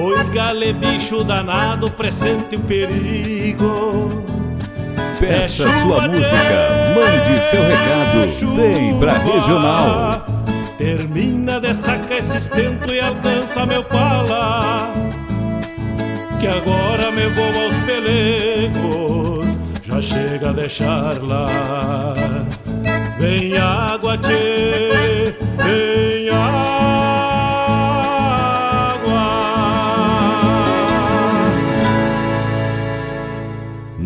Oi, gale bicho danado, presente o perigo. Peça é sua música, mande seu recado, é vem pra regional. Termina de sacar esse estento e alcança meu pala. Que agora me vou aos pelegos, já chega a deixar lá. Vem água, tchê, vem água.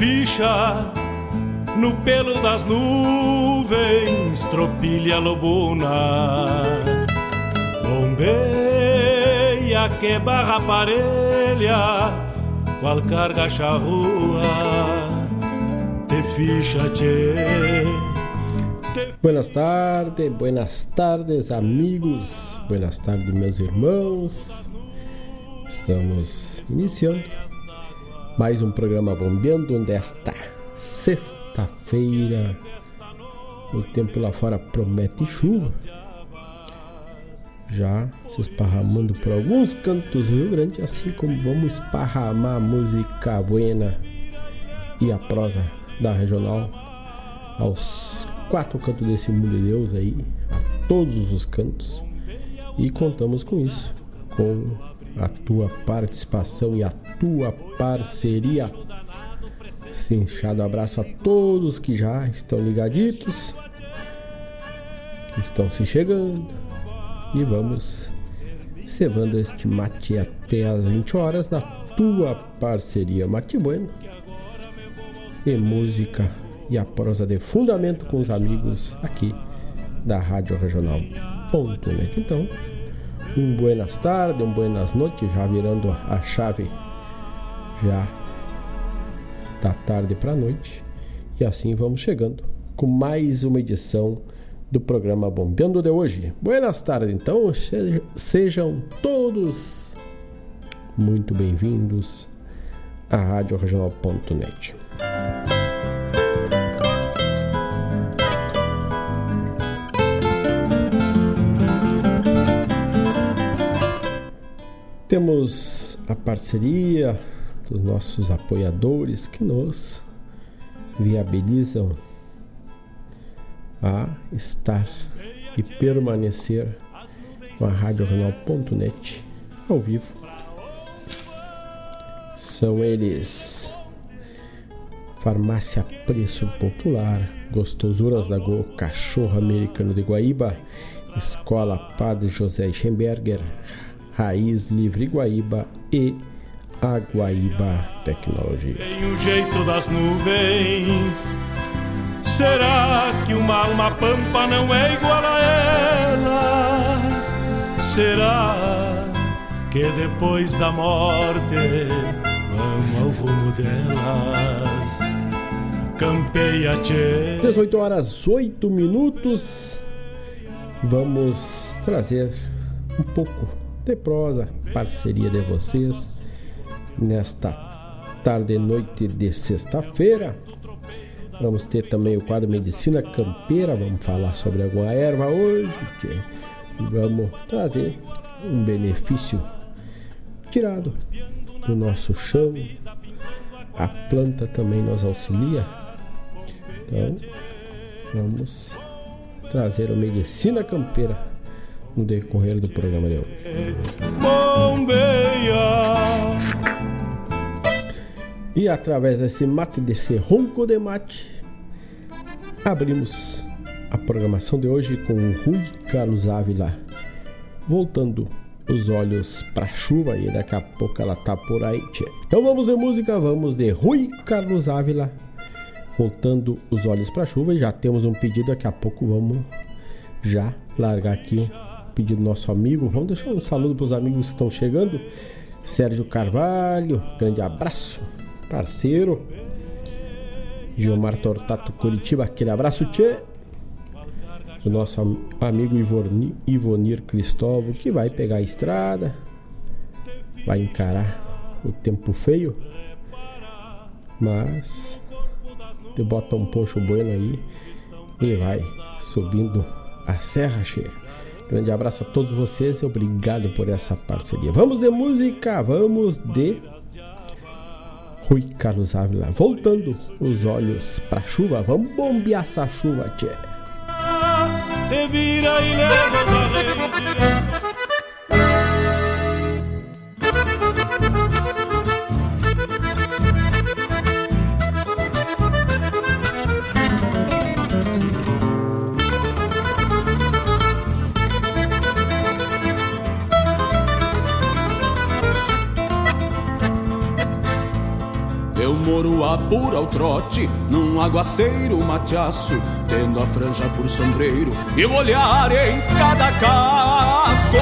ficha no pelo das nuvens, tropilha lobuna. Bombeia que barra parelha, qual carga charrua, te ficha tchê. Buenas tardes, buenas tardes, amigos, buenas tardes, meus irmãos. Estamos iniciando mais um programa bombeando desta sexta-feira. O tempo lá fora promete chuva. Já se esparramando por alguns cantos do Rio Grande, assim como vamos esparramar a música buena e a prosa da regional aos quatro cantos desse mundo de Deus aí, a todos os cantos. E contamos com isso, com a tua participação e a tua parceria. Cinchado abraço a todos que já estão ligaditos, que estão se chegando. E vamos cevando este mate até as 20 horas na tua parceria Mate Bueno. E música e a prosa de fundamento com os amigos aqui da Rádio Regional.net. Então, um buenas tardes, um buenas noites, já virando a chave já da tarde para a noite. E assim vamos chegando com mais uma edição do programa Bombeando de hoje. Buenas tardes, então, sejam todos muito bem-vindos à Rádio Regional.net. Temos a parceria dos nossos apoiadores que nos viabilizam a estar e permanecer com a RadioRenal.net ao vivo. São eles Farmácia Preço Popular, Gostosuras da Go, Cachorro Americano de Guaíba, Escola Padre José Schemberger, Raiz Livre Guaíba e a Guaíba Tecnologia. Tem o jeito das nuvens. Será que uma alma pampa não é igual a ela? Será que depois da morte vamos ao rumo delas? Campeia, tchê. 18 horas 8 minutos. Vamos trazer um pouco de prosa, parceria de vocês nesta tarde e noite de sexta-feira. Vamos ter também o quadro Medicina Campeira, vamos falar sobre alguma erva hoje, vamos trazer um benefício tirado do nosso chão. A planta também nos auxilia. Então, vamos trazer o Medicina Campeira no decorrer do programa de hoje. Bombeia. E através desse mate, desse ronco de mate, abrimos a programação de hoje com o Rui Carlos Ávila, voltando os olhos para a chuva e daqui a pouco ela tá por aí. Tchê. Então vamos de música, vamos de Rui Carlos Ávila, voltando os olhos para a chuva e já temos um pedido, daqui a pouco vamos já largar aqui pedido do nosso amigo. Vamos deixar um saludo para os amigos que estão chegando. Sérgio Carvalho, grande abraço, parceiro. Gilmar Tortato Curitiba, aquele abraço, tchê. O nosso amigo Ivonir, Ivonir Cristóvão, que vai pegar a estrada, vai encarar o tempo feio, mas bota um pocho bueno aí e vai subindo a Serra Cheia. Grande abraço a todos vocês e obrigado por essa parceria. Vamos de música, vamos de Rui Carlos Ávila. Voltando os olhos pra chuva, vamos bombear essa chuva, tchê. Moro apura ao trote, num aguaceiro mateaço, tendo a franja por sombreiro e o olhar em cada casco.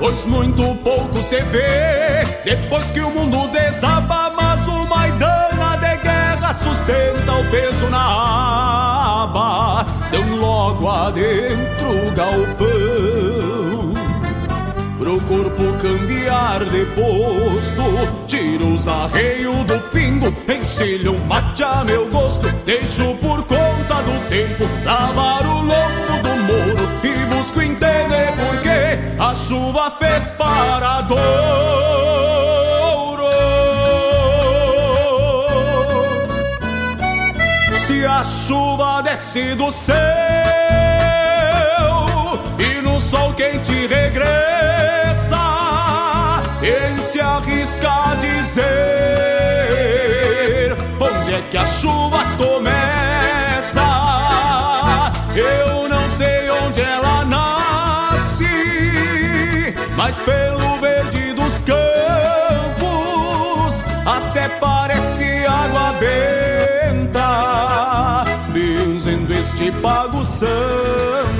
Pois muito pouco se vê depois que o mundo desaba, mas o Maidana de guerra sustenta o peso na aba, tão logo adentro o galpão pro corpo cambiar de posto. Tiro os arreios do pingo, encilho um mate a meu gosto. Deixo por conta do tempo lavar o lombo do moro e busco entender por que a chuva fez paradouro. Se a chuva desce do céu sol quente regressa quem se arrisca a dizer onde é que a chuva começa? Eu não sei onde ela nasce, mas pelo verde dos campos até parece água benta, benzendo este pago santo.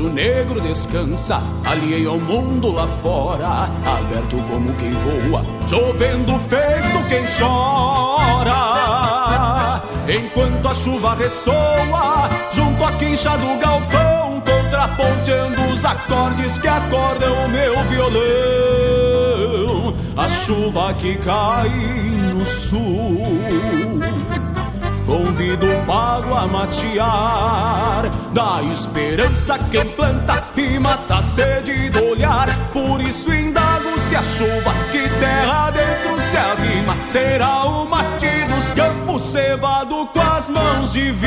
Poncho negro descansa, alheio ao mundo lá fora, aberto como quem voa, chovendo feito quem chora. Enquanto a chuva ressoa, junto à quincha do galpão, contraponteando os acordes que acordam o meu violão. A chuva que cai no sul Convido o pago a matear. Da esperança quem planta e mata a sede do olhar. Por isso indago se a chuva que terra dentro se arrima Será o mate dos campos cevado com as mãos divinas.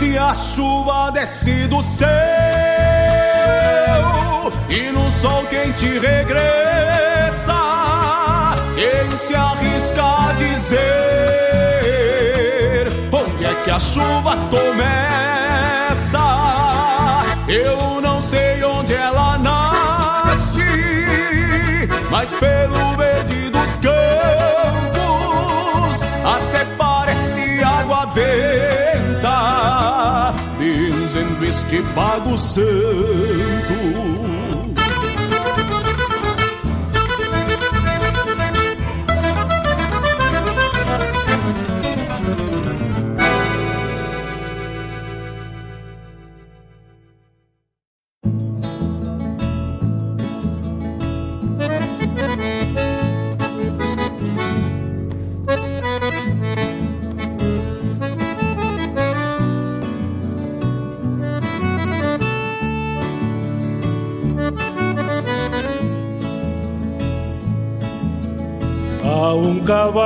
Se a chuva desce do céu e no sol quente regressa. Quem se arrisca a dizer onde é que a chuva começa? Eu não sei onde ela nasce, mas pelo verde dos campos até parece água benta, benzendo este pago santo.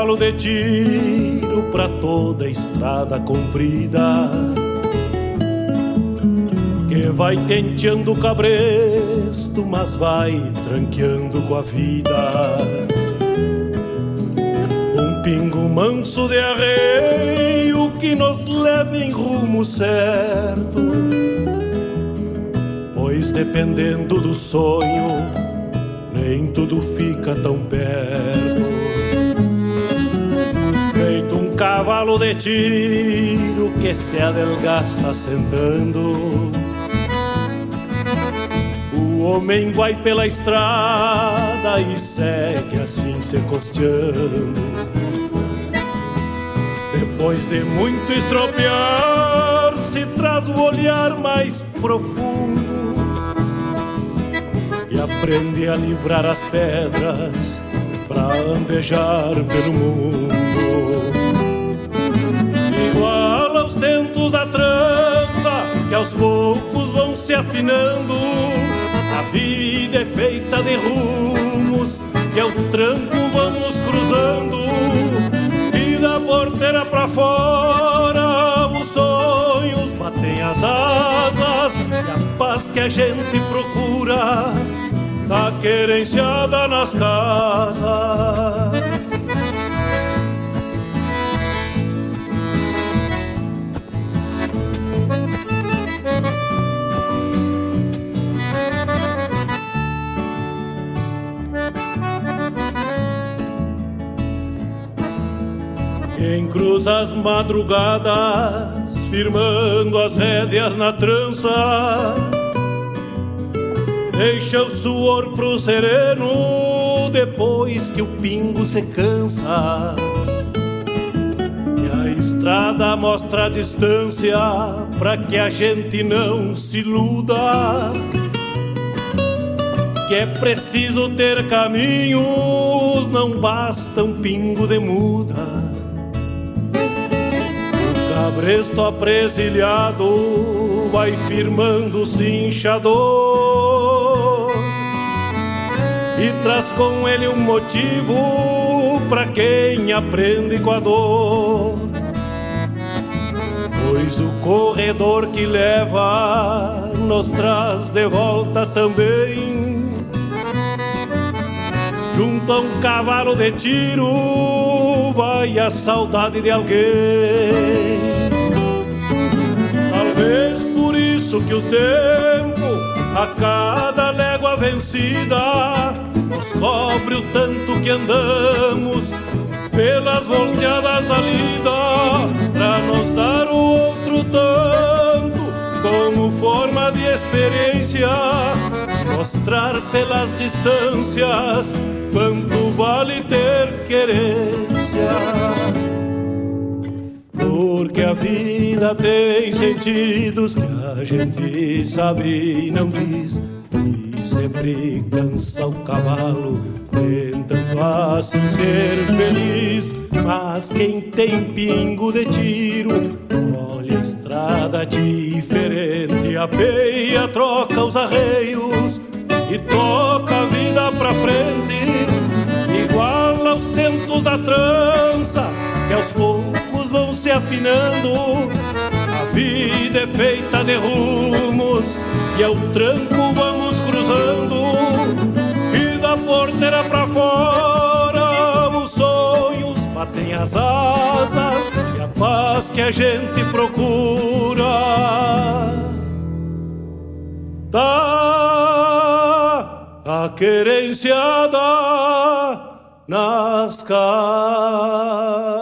Cavalo de tiro pra toda a estrada comprida que vai tenteando o cabresto, mas vai tranqueando com a vida. Um pingo manso de arreio que nos leva em rumo certo, pois dependendo do sonho, nem tudo fica tão perto cavalo de tiro que se adelgaça sentando. O homem vai pela estrada e segue assim se costeando. Depois de muito estropiar, se traz o olhar mais profundo e aprende a livrar as pedras para andejar pelo mundo. Aos poucos vão se afinando. A vida é feita de rumos que ao tranco vamos cruzando. E da porteira pra fora os sonhos batem as asas e a paz que a gente procura tá querenciada nas casas. Quem cruza as madrugadas, firmando as rédeas na trança, Deixa o suor pro sereno depois que o pingo se cansa. E a estrada mostra a distância pra que a gente não se iluda. Que é preciso ter caminhos, não basta um pingo de muda. Cabresto apresilhado vai firmando o cinchador e traz com ele um motivo para quem aprende com a dor. Pois o corredor que leva nos traz de volta também. Junto a um cavalo de tiro vai a saudade de alguém. Talvez por isso que o tempo, a cada légua vencida, nos cobre o tanto que andamos pelas volteadas da lida, pra nos dar o outro tanto como forma de experiência, mostrar pelas distâncias quanto vale ter querência. Porque a vida tem sentidos que a gente sabe e não diz. Sempre cansa o cavalo, tentando assim ser feliz. Mas quem tem pingo de tiro, olha a estrada diferente, apeia, troca os arreios e toca a vida pra frente, igual aos tentos da trança, que aos poucos se afinando. A vida é feita de rumos e ao tranco vamos e da porteira pra fora os sonhos batem as asas e a paz que a gente procura tá a querenciada nas casas.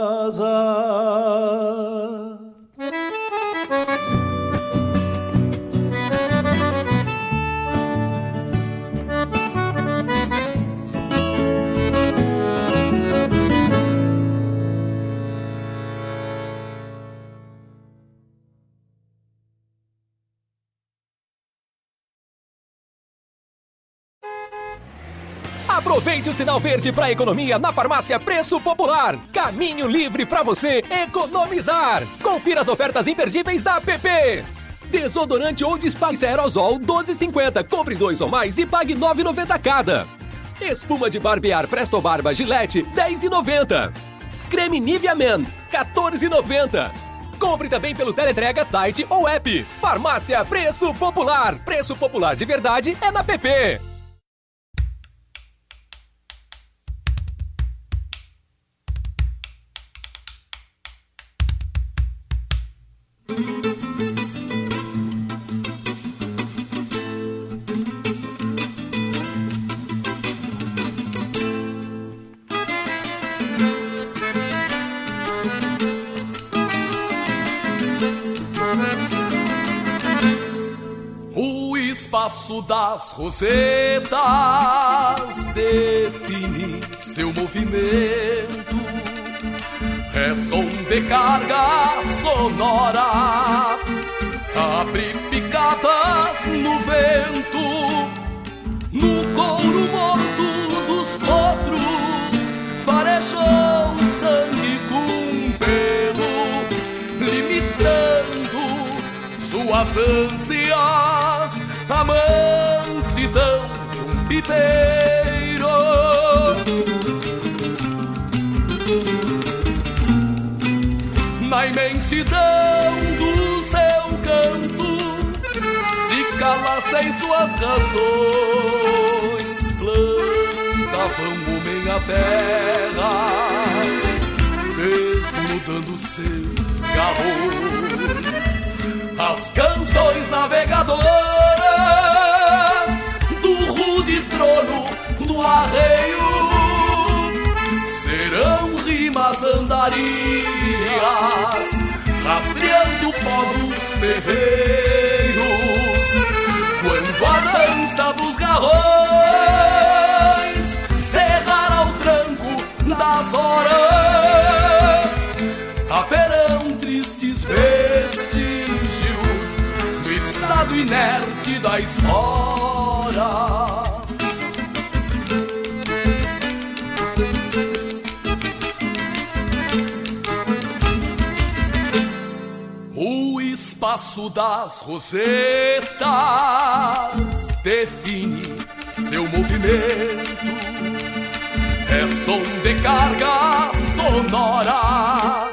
Aproveite o sinal verde para economia na farmácia Preço Popular. Caminho livre para você economizar. Confira as ofertas imperdíveis da PP. Desodorante ou Dispax Aerosol 12,50. Compre dois ou mais e pague 9,90 cada. Espuma de barbear Presto Barba Gillette 10,90. Creme Nivea Men 14,90. Compre também pelo Teletrega site ou app. Farmácia Preço Popular. Preço Popular de verdade é na PP. Espaço das rosetas define seu movimento. É som de carga sonora, abre picadas no vento, no couro morto dos potros, farejou sangue com pelo, limitando suas ânsias, a mansidão de um pipeiro. Na imensidão do seu canto, se cala sem suas razões, plantavam homem a terra, desnudando seus garrões. As canções navegadoras do rude trono do arreio serão rimas andarias, rastreando dos terreiros. Quando a dança dos garrões cerrar ao tranco das horas, haverão tristes vestígios do estado inerte da espora. O espaço das rosetas define seu movimento. É som de carga sonora,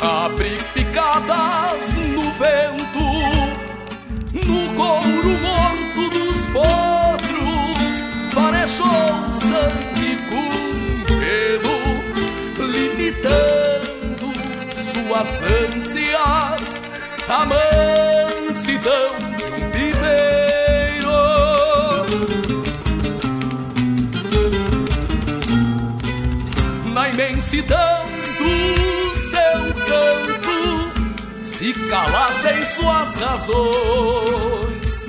abre picadas suas ânsias, a mansidão de um pipeiro. Na imensidão do seu canto, se calassem suas razões,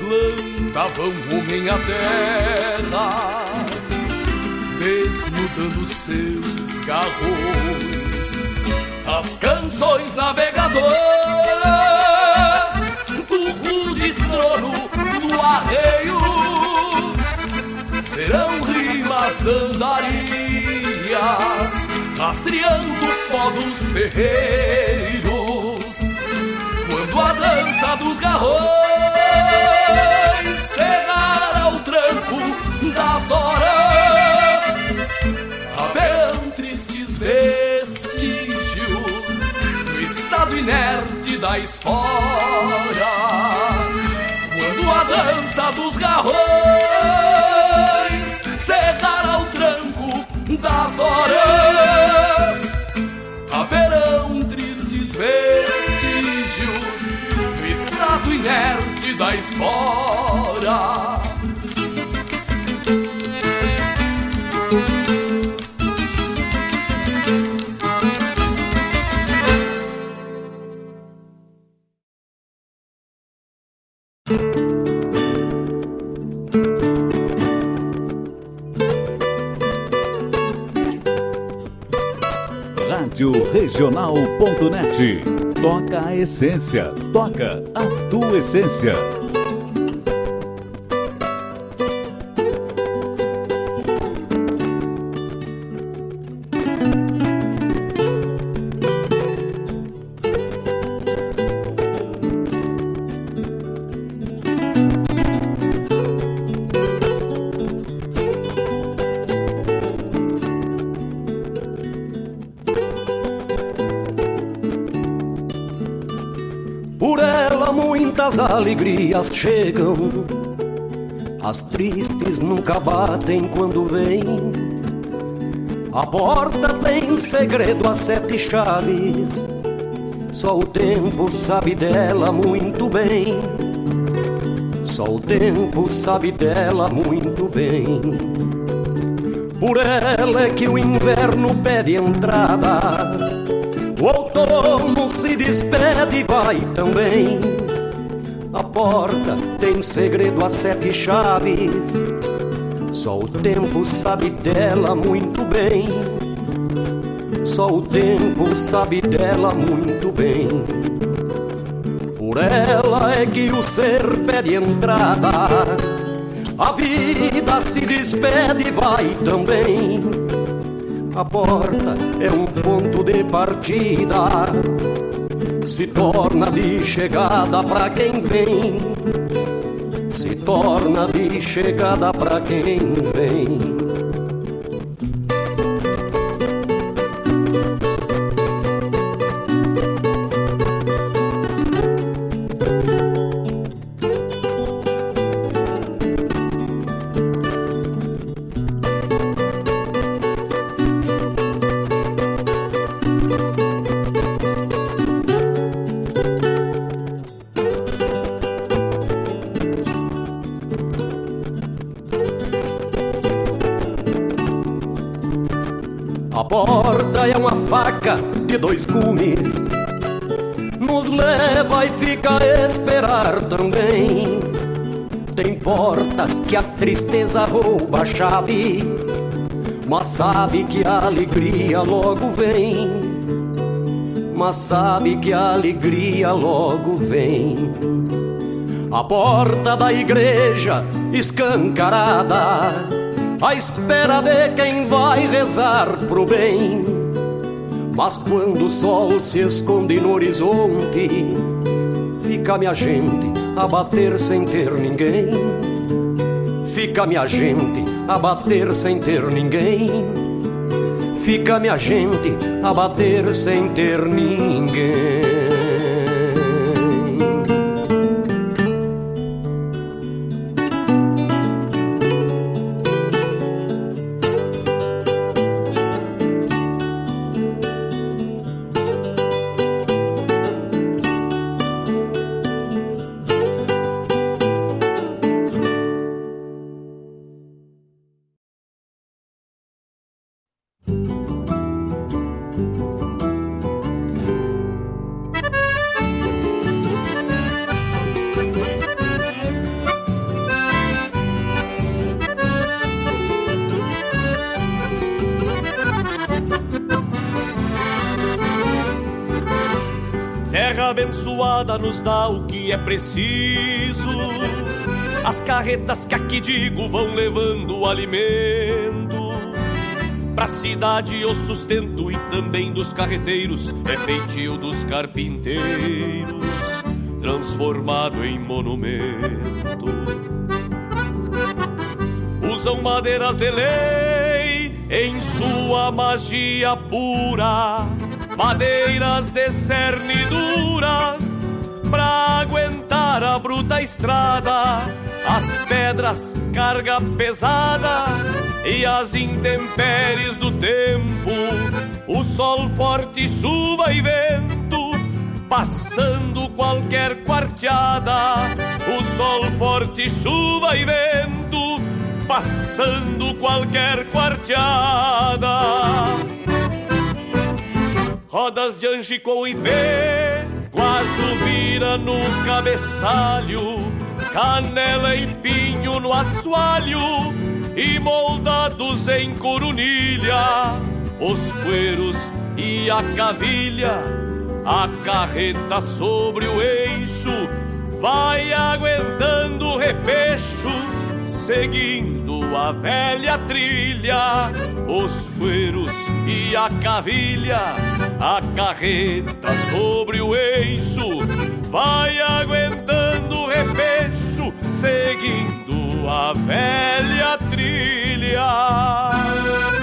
plantavam homem a terra, desnudando seus garrões as canções navegadoras do rude trono do arreio serão rimas andarias, rastreando pó dos terreiros. Quando a dança dos garrões cerrar ao tranco das horas, inerte da espora. Quando a dança dos garrões cerrar ao tranco das horas, haverão tristes vestígios do estado inerte da espora. Regional.net. Toca a essência. Toca a tua essência. Por ela muitas alegrias chegam, as tristes nunca batem quando vêm. A porta tem segredo a sete chaves, só o tempo sabe dela muito bem. Só o tempo sabe dela muito bem. Por ela é que o inverno pede entrada o outono se despede e vai também. A porta tem segredo a sete chaves. Só o tempo sabe dela muito bem. Só o tempo sabe dela muito bem. Por ela é que o ser pede entrada. A vida se despede e vai também. A porta é um ponto de partida, se torna de chegada para quem vem. Se torna de chegada para quem vem. Tristeza rouba a chave Mas sabe que a alegria logo vem Mas sabe que a alegria logo vem A porta da igreja escancarada à espera de quem vai rezar pro bem. Mas quando o sol se esconde no horizonte, fica minha gente a bater sem ter ninguém. Fica minha gente a bater sem ter ninguém. Fica minha gente a bater sem ter ninguém. É preciso. As carretas que aqui digo vão levando o alimento. Pra cidade o sustento e também dos carreteiros é feitio dos carpinteiros, transformado em monumento. Usam madeiras de lei em sua magia pura, madeiras de cerniduras pra aguentar a bruta estrada, as pedras, carga pesada e as intempéries do tempo, o sol forte, chuva e vento, passando qualquer quarteada, o sol forte, chuva e vento, passando qualquer quarteada. Rodas de anjo com ipê Guajo vira no cabeçalho, canela e pinho no assoalho, e moldados em corunilha, os fueiros e a cavilha, a carreta sobre o eixo, vai aguentando o repecho, seguindo a velha trilha, os fueiros e a cavilha a carreta sobre o eixo vai aguentando o repecho, seguindo a velha trilha.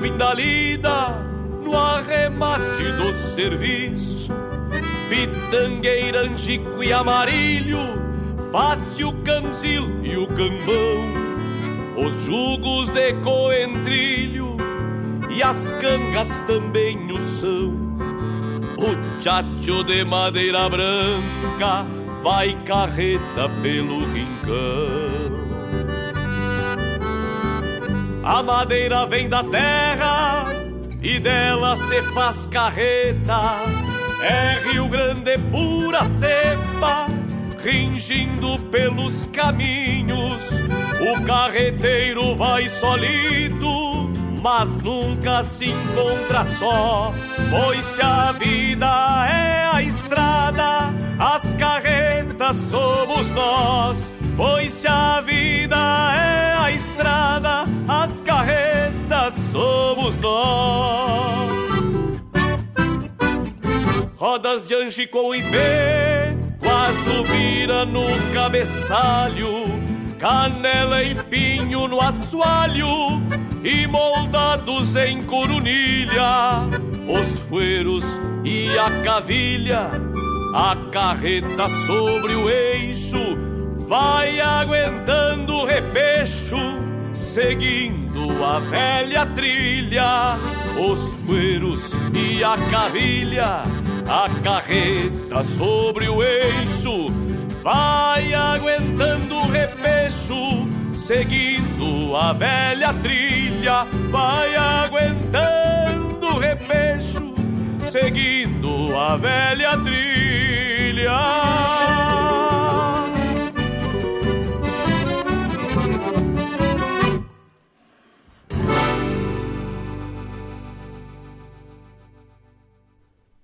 Fim da lida, no arremate do serviço. Pitangueira, angico e amarilho, face o canzil e o cambão, os jugos de coentrilho e as cangas também o são. O chacho de madeira branca vai carreta pelo rincão. A madeira vem da terra e dela se faz carreta. É Rio Grande pura cepa, ringindo pelos caminhos. O carreteiro vai solito, mas nunca se encontra só. Pois se a vida é a estrada, as carretas somos nós. Pois se a vida é a estrada, as carretas somos nós. Rodas de Angico e B, quase vira no cabeçalho, canela e pinho no assoalho, e moldados em coronilha, os fueiros e a cavilha, a carreta sobre o eixo vai aguentando o repecho, seguindo a velha trilha, os fueiros e a cavilha, a carreta sobre o eixo, vai aguentando o repecho, seguindo a velha trilha, vai aguentando o repecho, seguindo a velha trilha.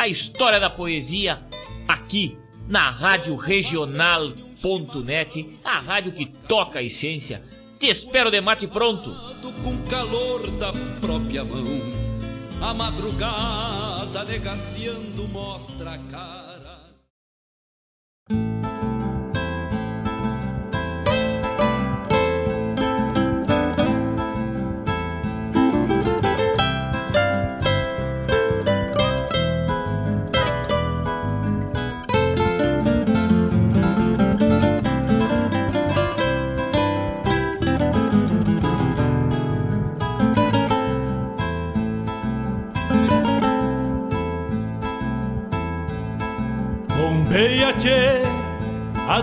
a história da poesia aqui na Rádio Regional.net, a rádio que toca a essência. Te espero de mate pronto. Com calor da própria mão, a madrugada negaciando mostra cara.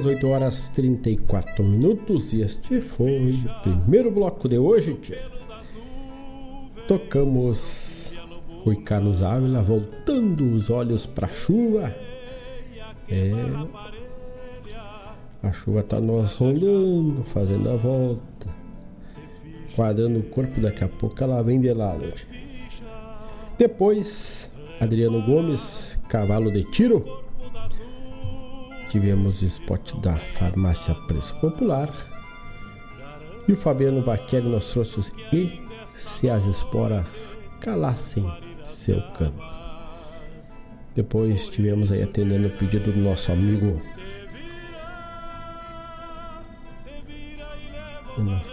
Dezoito horas 34 minutos e este foi o primeiro bloco de hoje. Tia. Tocamos Rui Carlos Ávila voltando os olhos para a chuva. É. A chuva tá nós rolando, fazendo a volta, quadrando o corpo. Daqui a pouco ela vem de lado. Depois, Adriano Gomes, cavalo de tiro. Tivemos o spot da farmácia Preço Popular. E o Fabiano Baqueri nos trouxe e se as esporas calassem seu canto. Depois tivemos aí atendendo o pedido do nosso amigo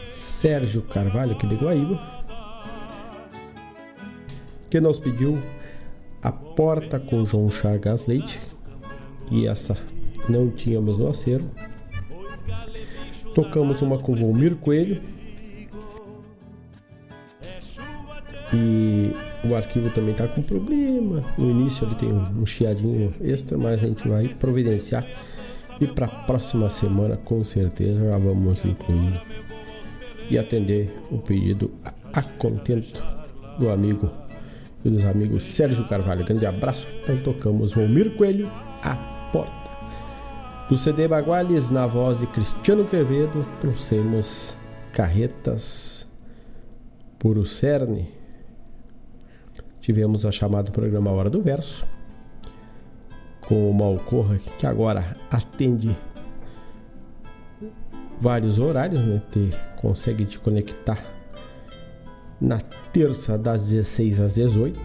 Sérgio Carvalho, aqui de Guaíba, que nos pediu a porta com João Chagas Leite e essa não tínhamos no acervo. Tocamos uma com Volmir Coelho e o arquivo também está com problema. No início ele tem um chiadinho extra, mas a gente vai providenciar. E para a próxima semana, com certeza, já vamos incluir e atender o pedido a contento do amigo e dos amigos Sérgio Carvalho. Grande abraço. Então tocamos Volmir Coelho, a porta. Do CD Baguales, na voz de Cristiano Quevedo, trouxemos Carretas por o Cerne. Tivemos a chamada programa Hora do Verso, com o Malcorra, que agora atende vários horários, né? Te, consegue te conectar na terça das 16 às 18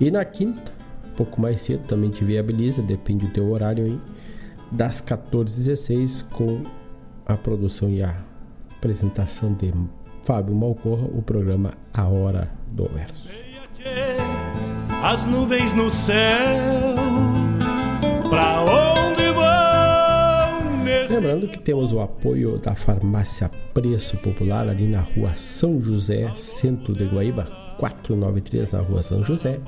e na quinta, um pouco mais cedo, também te viabiliza, depende do teu horário aí, das 14 às 16 com a produção e a apresentação de Fábio Malcorra, o programa A Hora do Verso. As nuvens no céu, pra onde Lembrando que temos o apoio da farmácia Preço Popular ali na rua São José, centro de Guaíba, 493 na rua São José.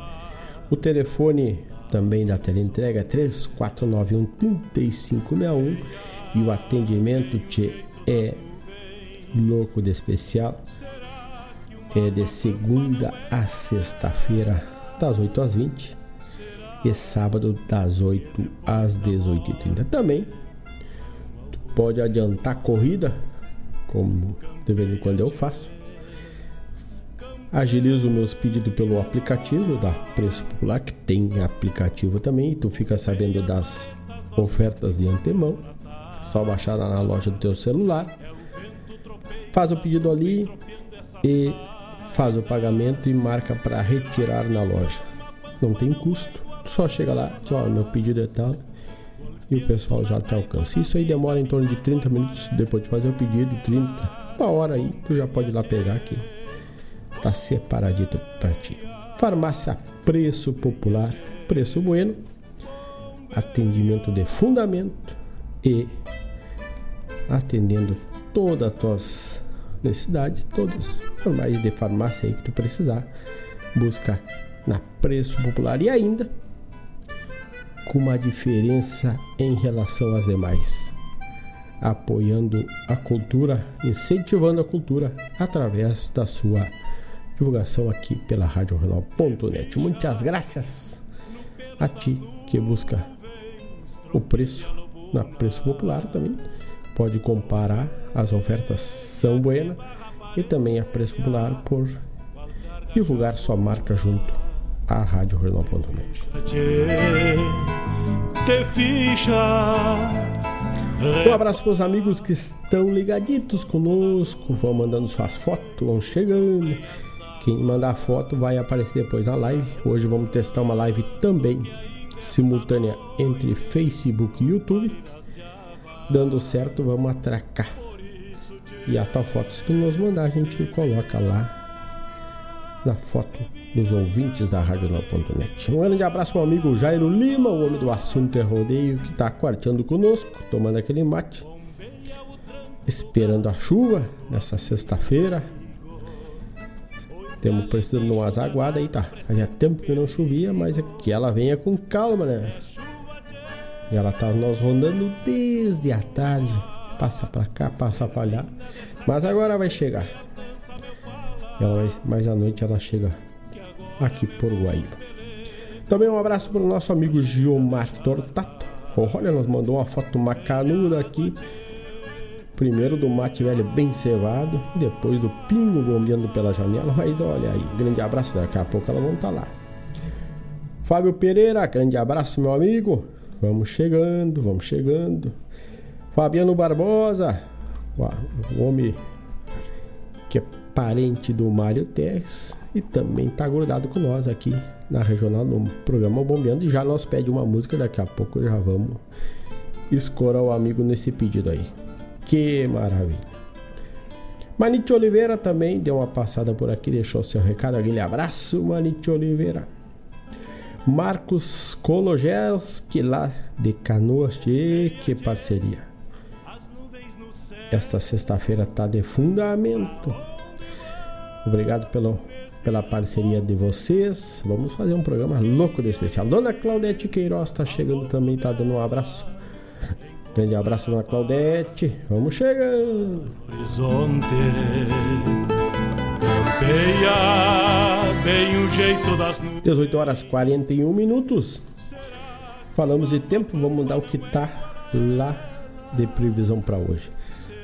O telefone também da teleentrega é 3491 3561 e o atendimento te é louco de especial. É de segunda a sexta-feira, das 8 às 20 e sábado das 8 às 18h30. Também pode adiantar corrida, como de vez em quando eu faço. Agilizo meus pedidos pelo aplicativo da Preço Popular, que tem aplicativo também, e tu fica sabendo das ofertas de antemão. Só baixar na loja do teu celular. Faz o pedido ali e faz o pagamento e marca para retirar na loja. Não tem custo. Só chega lá, diz, ó, meu pedido é tal e o pessoal já te alcança. Isso aí demora em torno de 30 minutos depois de fazer o pedido, 30, uma hora aí, tu já pode ir lá pegar aqui. Tá separadito para ti. Farmácia Preço Popular, Preço Bueno, atendimento de fundamento e atendendo todas as tuas necessidades, todos os formais de farmácia aí que tu precisar, busca na Preço Popular e ainda com uma diferença em relação às demais, apoiando a cultura, incentivando a cultura através da sua divulgação aqui pela Rádio Renal.net. Muitas graças a ti que busca o preço na preço popular também. Pode comparar, as ofertas são buenas e também a preço popular por divulgar sua marca junto à Rádio Renal.net. Um abraço para os amigos que estão ligaditos conosco, vão mandando suas fotos, vão chegando. Quem mandar foto vai aparecer depois na live. Hoje vamos testar uma live também simultânea entre Facebook e YouTube. Dando certo, vamos atracar. E as tal fotos que nos mandar, a gente coloca lá na foto dos ouvintes da RadioNal.net. Um grande abraço para o amigo Jairo Lima, o homem do assunto é rodeio, que está quarteando conosco, tomando aquele mate, esperando a chuva nessa sexta-feira. Temos precisando de umas aguadas aí, tá? Fazia tempo que não chovia, mas é que ela venha com calma, né? E ela tá nós rondando desde a tarde, passa para cá, passa para lá, mas agora vai chegar. Ela vai, mais à noite ela chega aqui por Guaíba. Também um abraço para o nosso amigo Giomar Tortato. Olha, nos mandou uma foto macanuda aqui. Primeiro do mate velho bem cevado, depois do pingo bombeando pela janela. Mas olha aí, grande abraço, daqui a pouco ela estar tá lá. Fábio Pereira, grande abraço, meu amigo. Vamos chegando, vamos chegando. Fabiano Barbosa, o homem que é parente do Mário Teres e também tá grudado com nós aqui na regional no programa Bombeando e já nós pede uma música, daqui a pouco já vamos escorar o amigo nesse pedido aí. Que maravilha. Manite Oliveira também deu uma passada por aqui, deixou seu recado, aquele abraço, Manite Oliveira. Marcos Kologeski lá de Canoas, que parceria. Esta sexta-feira tá de fundamento. Obrigado pelo pela parceria de vocês. Vamos fazer um programa louco de especial. Dona Claudete Queiroz está chegando também, tá dando um abraço. Grande abraço, Dona Claudete. Vamos chegando. Horizonte campeia bem o jeito das 18 horas 41 minutos. Falamos de tempo, vamos mudar o que tá lá de previsão para hoje.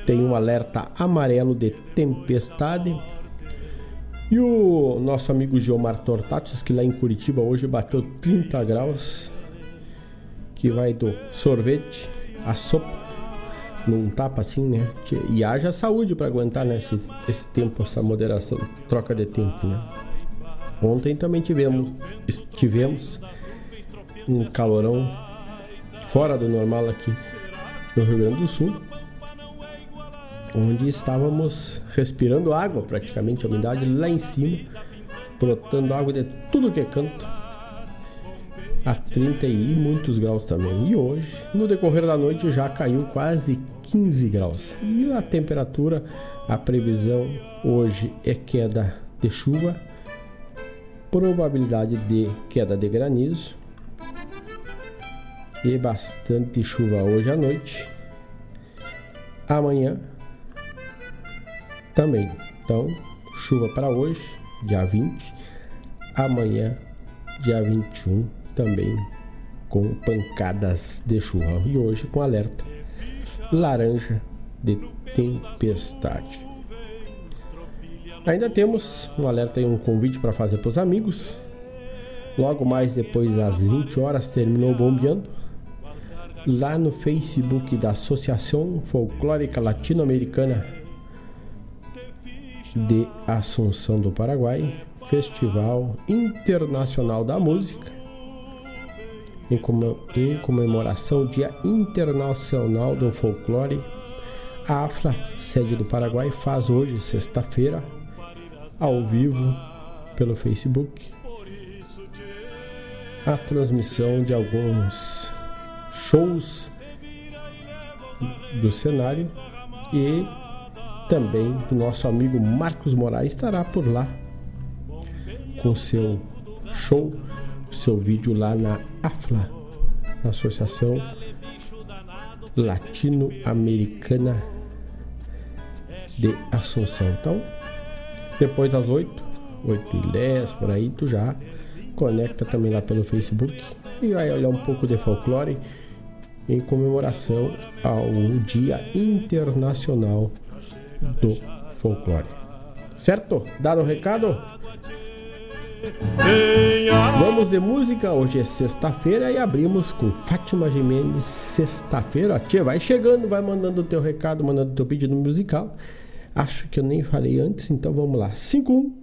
Tem um alerta amarelo de tempestade e o nosso amigo Geomar Tortatis, que lá em Curitiba hoje bateu 30 graus, que vai do sorvete à sopa, num tapa assim, né? E haja saúde para aguentar né, esse, esse tempo, essa moderação, troca de tempo, né? Ontem também tivemos, tivemos um calorão fora do normal aqui no Rio Grande do Sul onde estávamos respirando água, praticamente a umidade lá em cima, brotando água de tudo que é canto, a 30 e muitos graus também. E hoje, no decorrer da noite, já caiu quase 15 graus. E a temperatura, a previsão hoje é queda de chuva, probabilidade de queda de granizo e bastante chuva hoje à noite. Amanhã também. Então, chuva para hoje, dia 20. Amanhã, dia 21, também com pancadas de chuva. E hoje com alerta laranja de tempestade. Ainda temos um alerta e um convite para fazer para os amigos. Logo mais depois das 20 horas terminou bombeando. Lá no Facebook da Associação Folclórica Latino-Americana de Assunção do Paraguai, Festival Internacional da Música, em comemoração ao Dia Internacional do Folclore. A AFLA, sede do Paraguai, faz hoje, sexta-feira, ao vivo pelo Facebook, a transmissão de alguns shows do cenário e também o nosso amigo Marcos Moraes estará por lá com seu show, seu vídeo lá na AFLA, Associação Latino-Americana de Assunção. Então, depois das 8, 8 e 10 por aí, tu já conecta também lá pelo Facebook e vai olhar um pouco de folclore em comemoração ao Dia Internacional do folclore. Certo? Dado o recado? Vamos de música, hoje é sexta-feira e abrimos com Fátima Jimenez, sexta-feira. Tia, vai chegando, vai mandando o teu recado, mandando o teu pedido musical. Acho que eu nem falei antes, então vamos lá. 51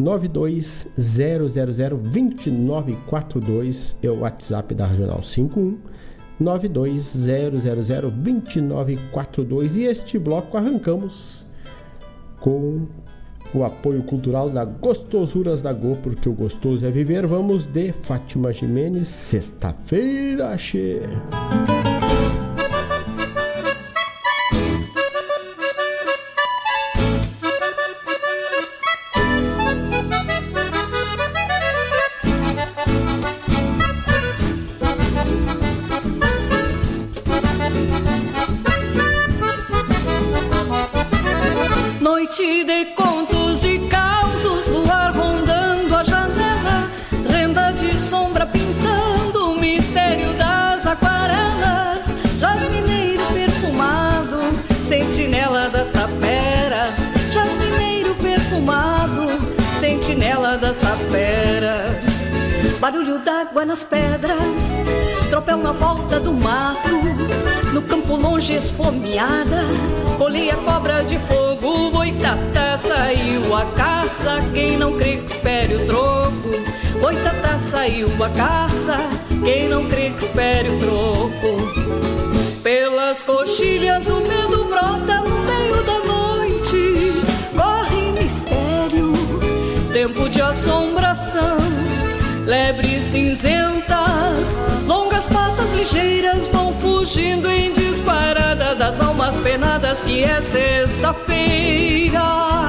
920002942 é o WhatsApp da Regional 51 920002942 e este bloco arrancamos com o apoio cultural da Gostosuras da Go, porque o gostoso é viver. Vamos de Fátima Jimenez, sexta-feira, che. Barulho d'água nas pedras, tropel na volta do mato, no campo longe esfomeada, colhi a cobra de fogo, boitatá saiu a caça, quem não crê que espere o troco, boitatá saiu a caça, quem não crê que espere o troco. Pelas coxilhas o medo brota no meio da noite, corre mistério, tempo de assombração lebres cinzentas, longas patas ligeiras vão fugindo em disparada das almas penadas que é sexta-feira.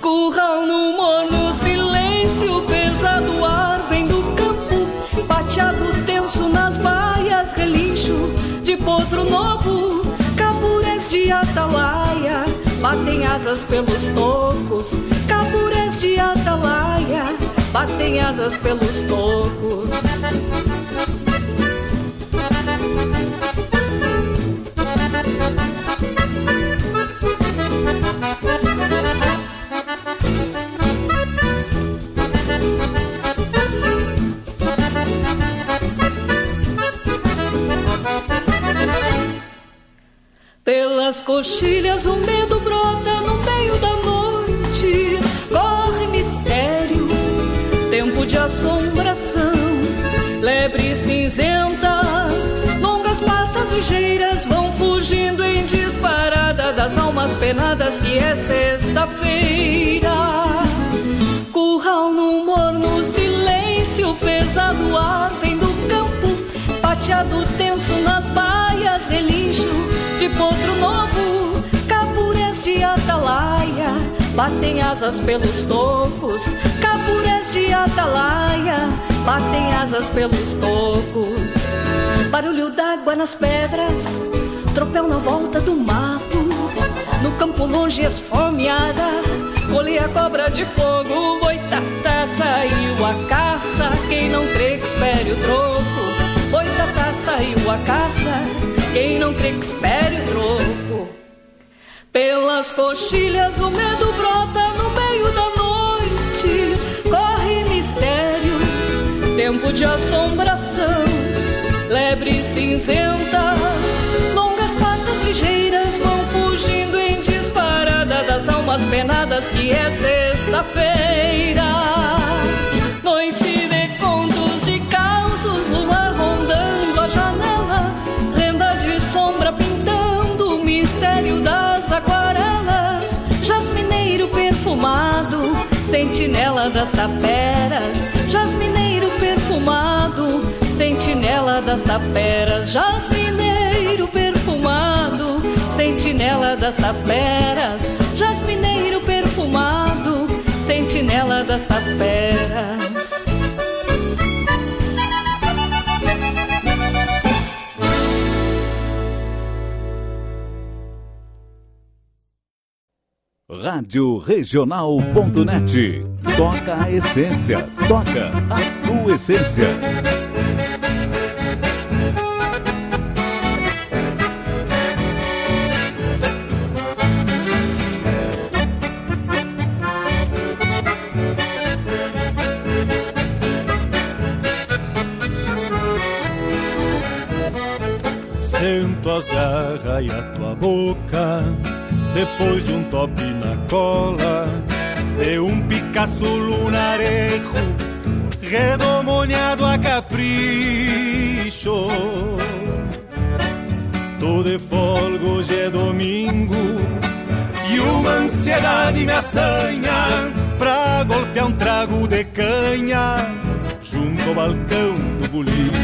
Curral no morno silêncio, pesado ar vem do campo, pateado tenso nas baias, relincho de potro novo, caburés de atalaia, batem asas pelos tocos, caburés de atalaia batem asas pelos tocos. Pelas coxilhas o medo brota no assombração. Lebres cinzentas, longas patas ligeiras vão fugindo em disparada das almas penadas que é sexta-feira. Curral no morno silêncio, pesado ar vem do campo, pateado tenso nas baias, relincho de potro novo, capurés de atalaia batem asas pelos tocos, capurés de atalaia, batem asas pelos tocos. Barulho d'água nas pedras, tropel na volta do mato, no campo longe esfomeada, colhi a cobra de fogo, boitatá saiu a caça, quem não crê que espere o troco, boitatá saiu a caça, quem não crê que espere o troco. Pelas coxilhas o medo brota no meio da tempo de assombração, lebres cinzentas, longas patas ligeiras vão fugindo em disparada das almas penadas que é sexta-feira. Noite de contos de causos, lua rondando a janela, renda de sombra pintando o mistério das aquarelas, jasmineiro perfumado, sentinela das taperas, das taperas, jasmineiro perfumado, sentinela das taperas, jasmineiro perfumado, sentinela das taperas. Rádio. Toca a essência. Toca a tua essência. Sento as garras e a tua boca depois de um top na cola, de um Picasso lunarejo, redomoniado a capricho. Tô de folga, hoje é domingo, e uma ansiedade me assanha pra golpear um trago de canha junto ao balcão do bolicho.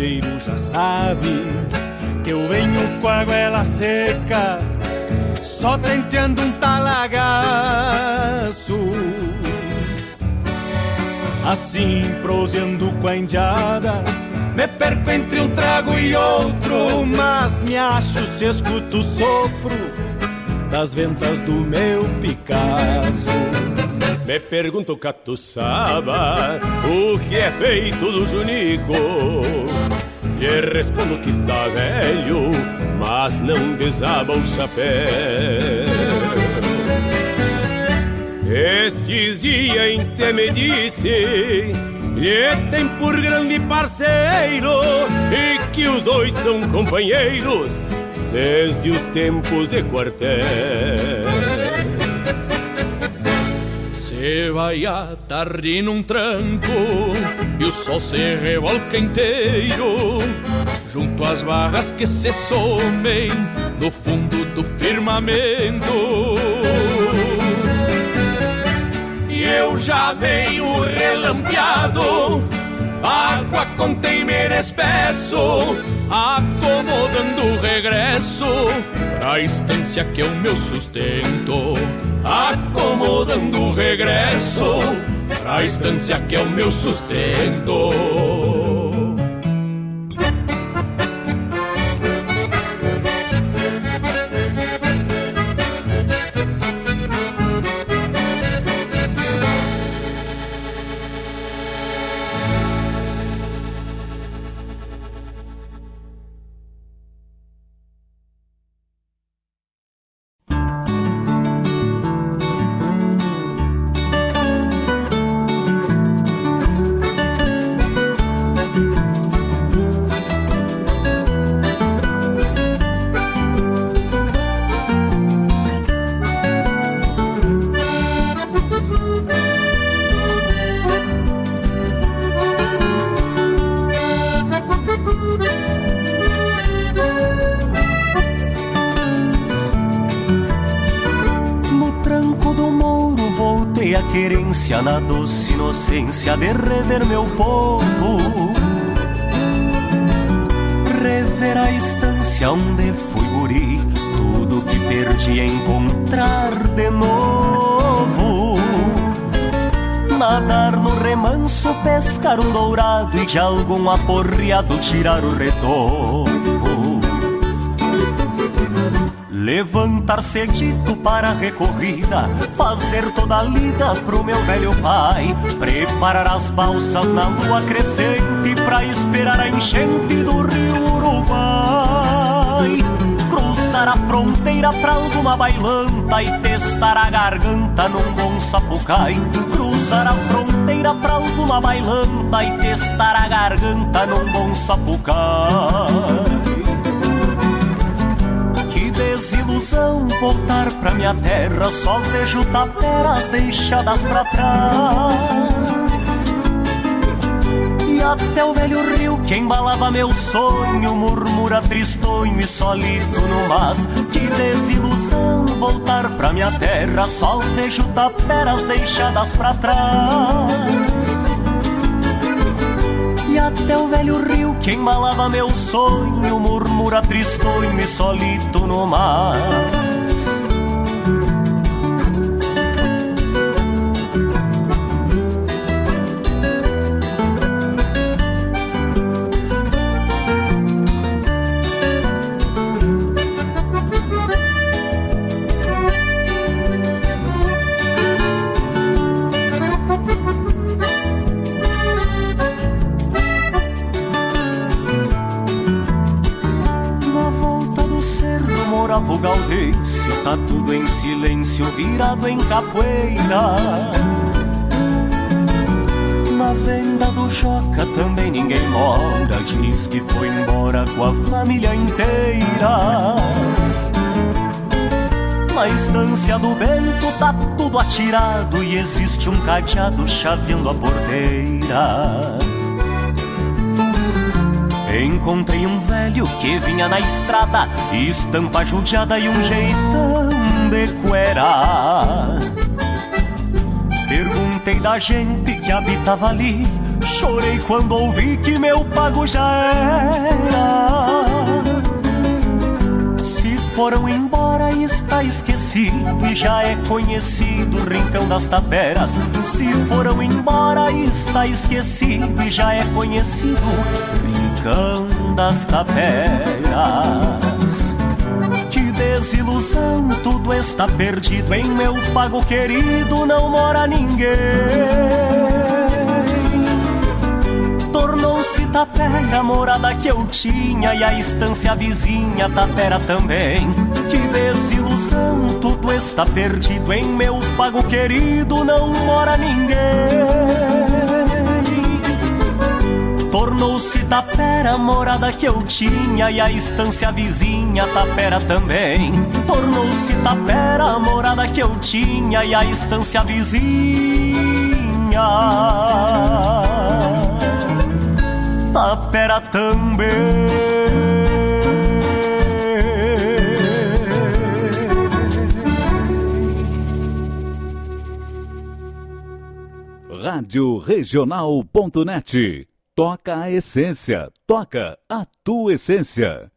jardeio. já sabe que eu venho com a goela seca, só tenteando um talagaço. Assim, proseando com a indiada, me perco entre um trago e outro, mas me acho se escuto o sopro das ventas do meu Picasso. Me pergunto, catuçaba, o que é feito do Junico? Lhe respondo que tá velho, mas não desaba o chapéu. Estes dias em me disse lhe tem por grande parceiro e que os dois são companheiros desde os tempos de quartel. Vai a tarde num tranco e o sol se revolca inteiro junto às barras que se somem no fundo do firmamento. E eu já venho relampeado, água com temer espesso, acomodando o regresso pra estância que é o meu sustento acomodando o regresso pra estância que é o meu sustento. Na doce inocência de rever meu povo. Rever a estância onde fui guri, tudo que perdi encontrar de novo. Nadar no remanso, pescar um dourado e de algum aporreado tirar o retorno Levantar cedito para a recorrida, fazer toda a lida pro meu velho pai, preparar as balsas na lua crescente para esperar a enchente do rio Uruguai. Cruzar a fronteira pra alguma bailanta e testar a garganta num bom sapucai. Cruzar a fronteira pra alguma bailanta e testar a garganta num bom sapucai desilusão voltar pra minha terra, só vejo taperas deixadas pra trás. E até o velho rio que embalava meu sonho murmura tristonho e solito no mas. Que desilusão voltar pra minha terra, só vejo taperas deixadas pra trás. E até o velho rio que embalava meu sonho murmura tristonho e solito no mar. Gaudêncio Tá tudo em silêncio, virado em capoeira. Na venda do Joca também ninguém mora Diz que foi embora com a família inteira. Na estância do Bento tá tudo atirado E existe um cadeado chaveando a porteira Encontrei um velho que vinha na estrada, estampa judiada e um jeitão de cuera. Perguntei da gente que habitava ali, chorei quando ouvi que meu pago já era. Se foram embora, está esquecido e já é conhecido o Rincão das Taperas. Se foram embora, está esquecido e já é conhecido rincão das taperas. De desilusão, tudo está perdido. Em meu pago querido não mora ninguém. Tornou-se tapera a morada que eu tinha e a estância vizinha tapera também. De desilusão, tudo está perdido. Em meu pago querido não mora ninguém. Tornou-se tapera a morada que eu tinha e a estância vizinha tapera também. Tornou-se tapera a morada que eu tinha e a estância vizinha tapera também. Rádio Regional.net Toca a essência, toca a tua essência.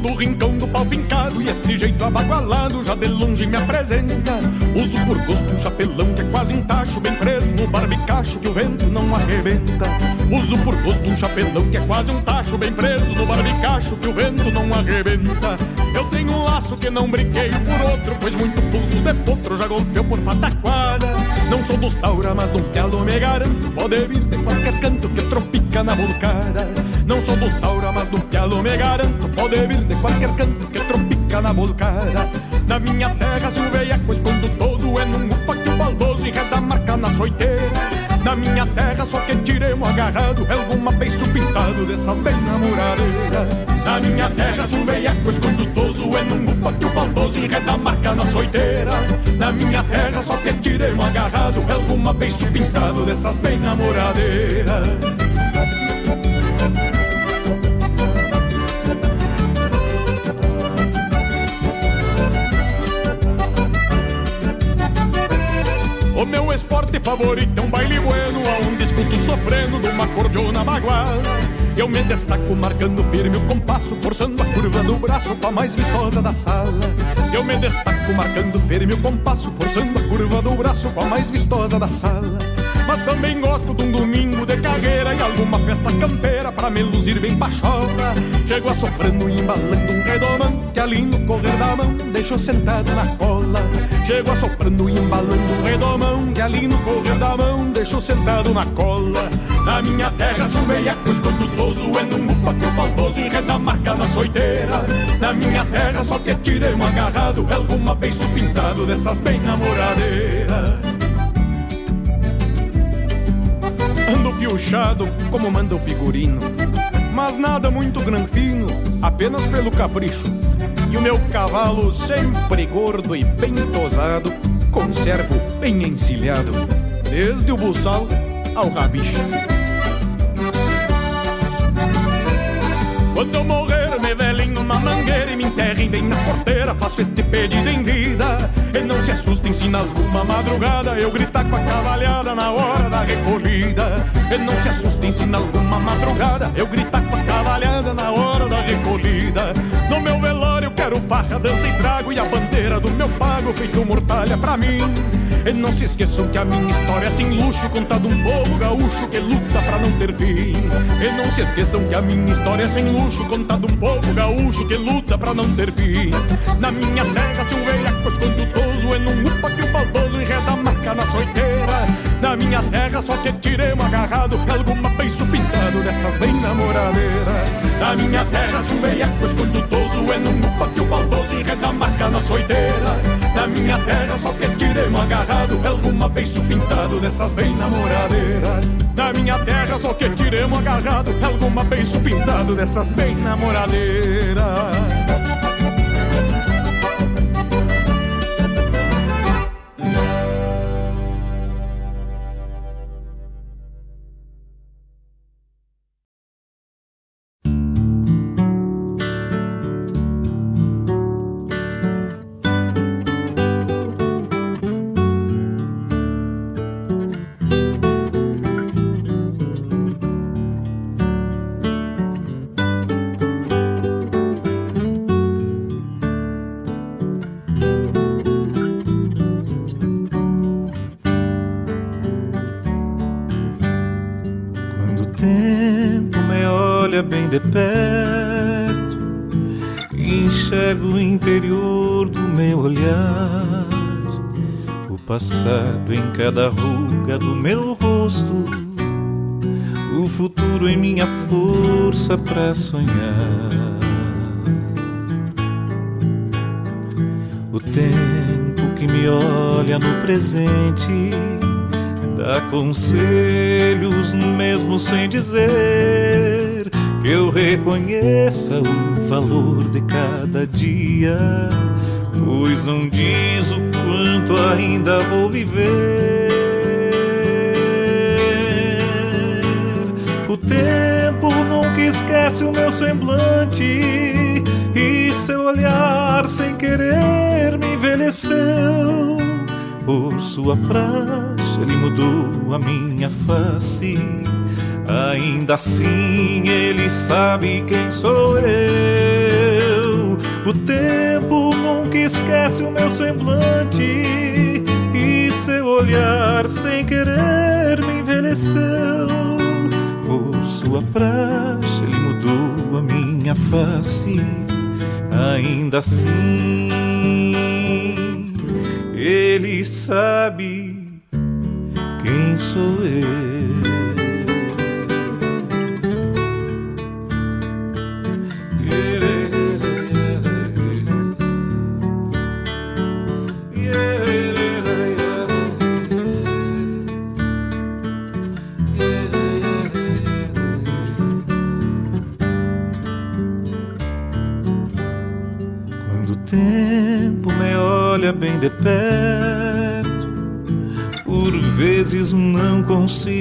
Do rincão do pau fincado E este jeito abagualado já de longe me apresenta. Uso por gosto um chapelão que é quase um tacho Bem preso no barbicacho que o vento não arrebenta. Uso por gosto um chapelão que é quase um tacho Bem preso no barbicacho que o vento não arrebenta Eu tenho um laço que não brinquei por outro Pois muito pulso de potro já golpeou por pataquada. Não sou dos taura, mas num pelo me garanto Pode vir de qualquer canto que tropica na volcada Não sou dos taura, mas num pelo me garanto Pode vir de qualquer canto que tropica na volcada Na minha terra se o veieco escondutoso É num upa que o baldoso enreda a marca na soiteira Na minha terra só que tiremos agarrado É alguma beiço pintado dessas bem namoradeiras. Na minha terra se o veieco escondutoso É num upa que o baldoso enreda a marca na soiteira. Na minha terra só que tiremos agarrado É alguma beiço pintado dessas bem namoradeiras. O meu esporte favorito sofrendo numa cordiona baguala Eu me destaco marcando firme o compasso Forçando a curva do braço com a mais vistosa da sala. Eu me destaco marcando firme o compasso Forçando a curva do braço com a mais vistosa da sala Mas também gosto de um domingo de carreira E alguma festa campeira pra me luzir bem pachola Chego assoprando e embalando um redomão Que ali no correr da mão deixou sentado na cola. Chego assoprando e embalando um redomão Que ali no correr da mão deixou sentado na cola. Na minha terra o veiaco escondutoso É num upa que o baldoso enreda a marca na soiteira. Na minha terra só que tiremos agarrado É alguma beiço pintado dessas bem namoradeiras Ando piochado como manda o figurino Mas nada muito granfino, apenas pelo capricho E o meu cavalo sempre gordo e bem tosado Conservo bem encilhado Desde o buçal ao rabicho Quando eu morrer, me velem numa mangueira e me enterrem bem na porteira. Faço este pedido em vida. E não se assustem se na alguma madrugada eu gritar com a cavalhada na hora da recolhida. E não se assustem se na alguma madrugada eu gritar com a cavalhada na hora da recolhida. No meu velório quero farra, dança e trago e a bandeira do meu pago feito mortalha pra mim. E não se esqueçam que a minha história é sem luxo Conta de um povo gaúcho que luta pra não ter fim E não se esqueçam que a minha história é sem luxo Conta de um povo gaúcho que luta pra não ter fim Na minha terra se um velhaco escondutoso É num upa que o baldoso enreda a marca na soiteira. Na minha terra só que tiremos agarrado Alguma beiço pintado dessas bem namoradeiras. Na minha terra se um escondutoso É num upa que o baldoso enreda a marca na soiteira. Na minha terra só que tiremos agarrado Alguma beiço pintado dessas bem namoradeiras. Na minha terra só que tiremos agarrado Alguma beiço pintado dessas bem namoradeiras enxergo o interior do meu olhar, o passado em cada ruga do meu rosto, o futuro em minha força para sonhar. O tempo que me olha no presente dá conselhos mesmo sem dizer que eu reconheça o valor de cada dia, pois não diz o quanto ainda vou viver. O tempo nunca esquece o meu semblante e seu olhar sem querer me envelheceu. Por sua praxe, ele mudou a minha face. Ainda assim, ele sabe quem sou eu. O tempo nunca esquece o meu semblante e seu olhar sem querer me envelheceu. Por sua praxe, ele mudou a minha face ainda assim ele sabe quem sou eu.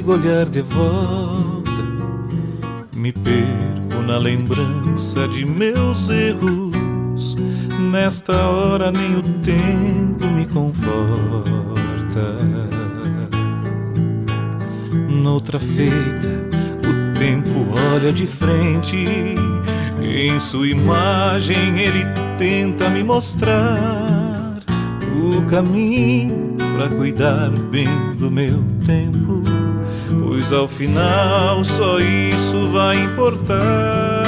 Consigo olhar de volta. Me perco na lembrança de meus erros. Nesta hora nem o tempo me conforta. Noutra feita, o tempo olha de frente. Em sua imagem ele tenta me mostrar o caminho para cuidar bem do meu tempo, pois ao final só isso vai importar.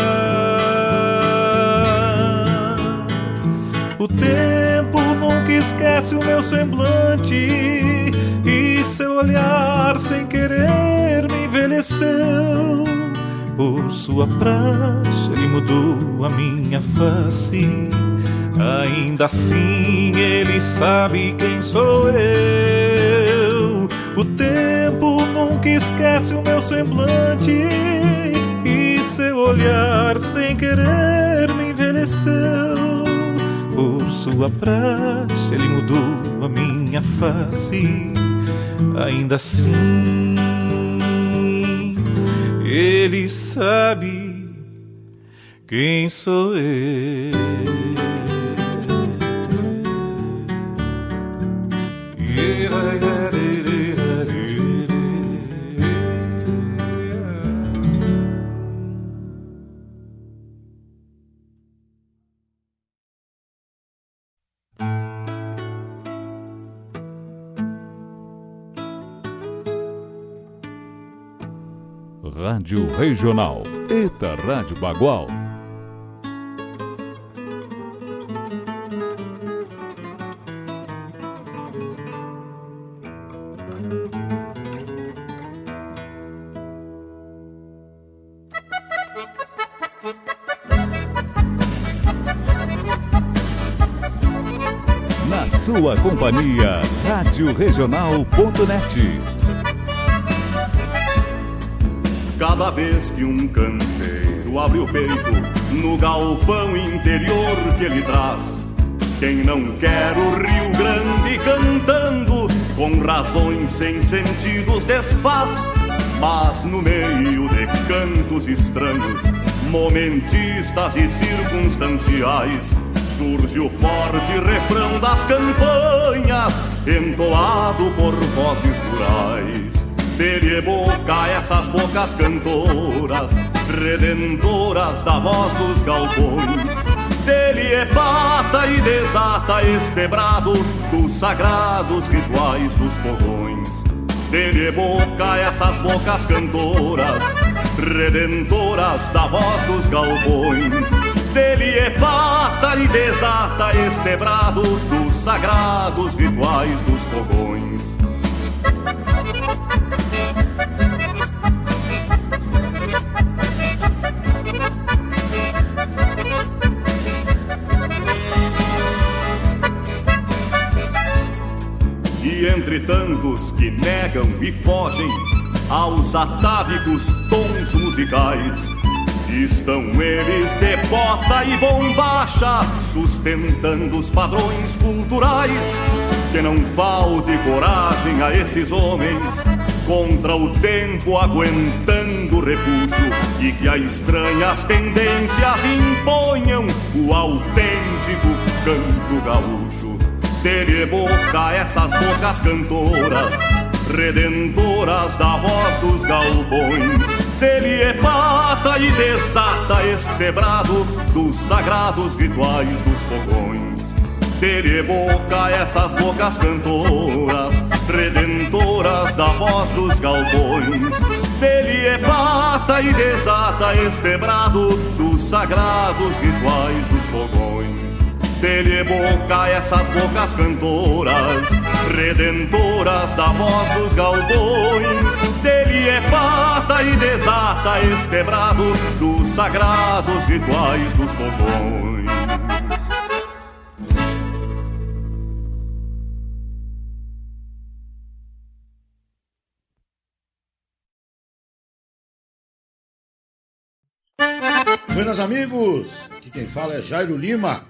O tempo nunca esquece o meu semblante e seu olhar sem querer me envelheceu. Por sua praxe ele mudou a minha face Ainda assim ele sabe quem sou eu. Esquece o meu semblante e seu olhar sem querer me envelheceu. Por sua praxe ele mudou a minha face. Ainda assim ele sabe quem sou eu. Regional. Eta Rádio Bagual. Na sua companhia, Rádio Regional.net. Cada vez que um canteiro abre o peito no galpão interior que ele traz, quem não quer o Rio Grande cantando, com razões sem sentidos desfaz, mas no meio de cantos estranhos, momentistas e circunstanciais, surge o forte refrão das campanhas, entoado por vozes rurais dele é boca essas bocas cantoras, redentoras da voz dos galpões. Dele é pata e desata este brado dos sagrados rituais dos fogões. Dele é boca essas bocas cantoras, redentoras da voz dos galpões. Dele é pata e desata este brado dos sagrados rituais dos fogões. E entre tantos que negam e fogem aos atávicos tons musicais, estão eles de bota e bombacha, sustentando os padrões culturais. Que não falte coragem a esses homens contra o tempo aguentando o repuxo e que as estranhas tendências imponham o autêntico canto gaúcho. Dele boca essas bocas cantoras, redentoras da voz dos galpões. Dele é pata e desata este brado dos sagrados rituais dos fogões. Dele boca essas bocas cantoras, redentoras da voz dos galpões. Dele é pata e desata este brado dos sagrados rituais dos fogões. Dele boca essas bocas cantoras, redentoras da voz dos galpões. Dele é pata e desata este brado dos sagrados rituais dos fogões. Buenas amigos, aqui quem fala é Jairo Lima.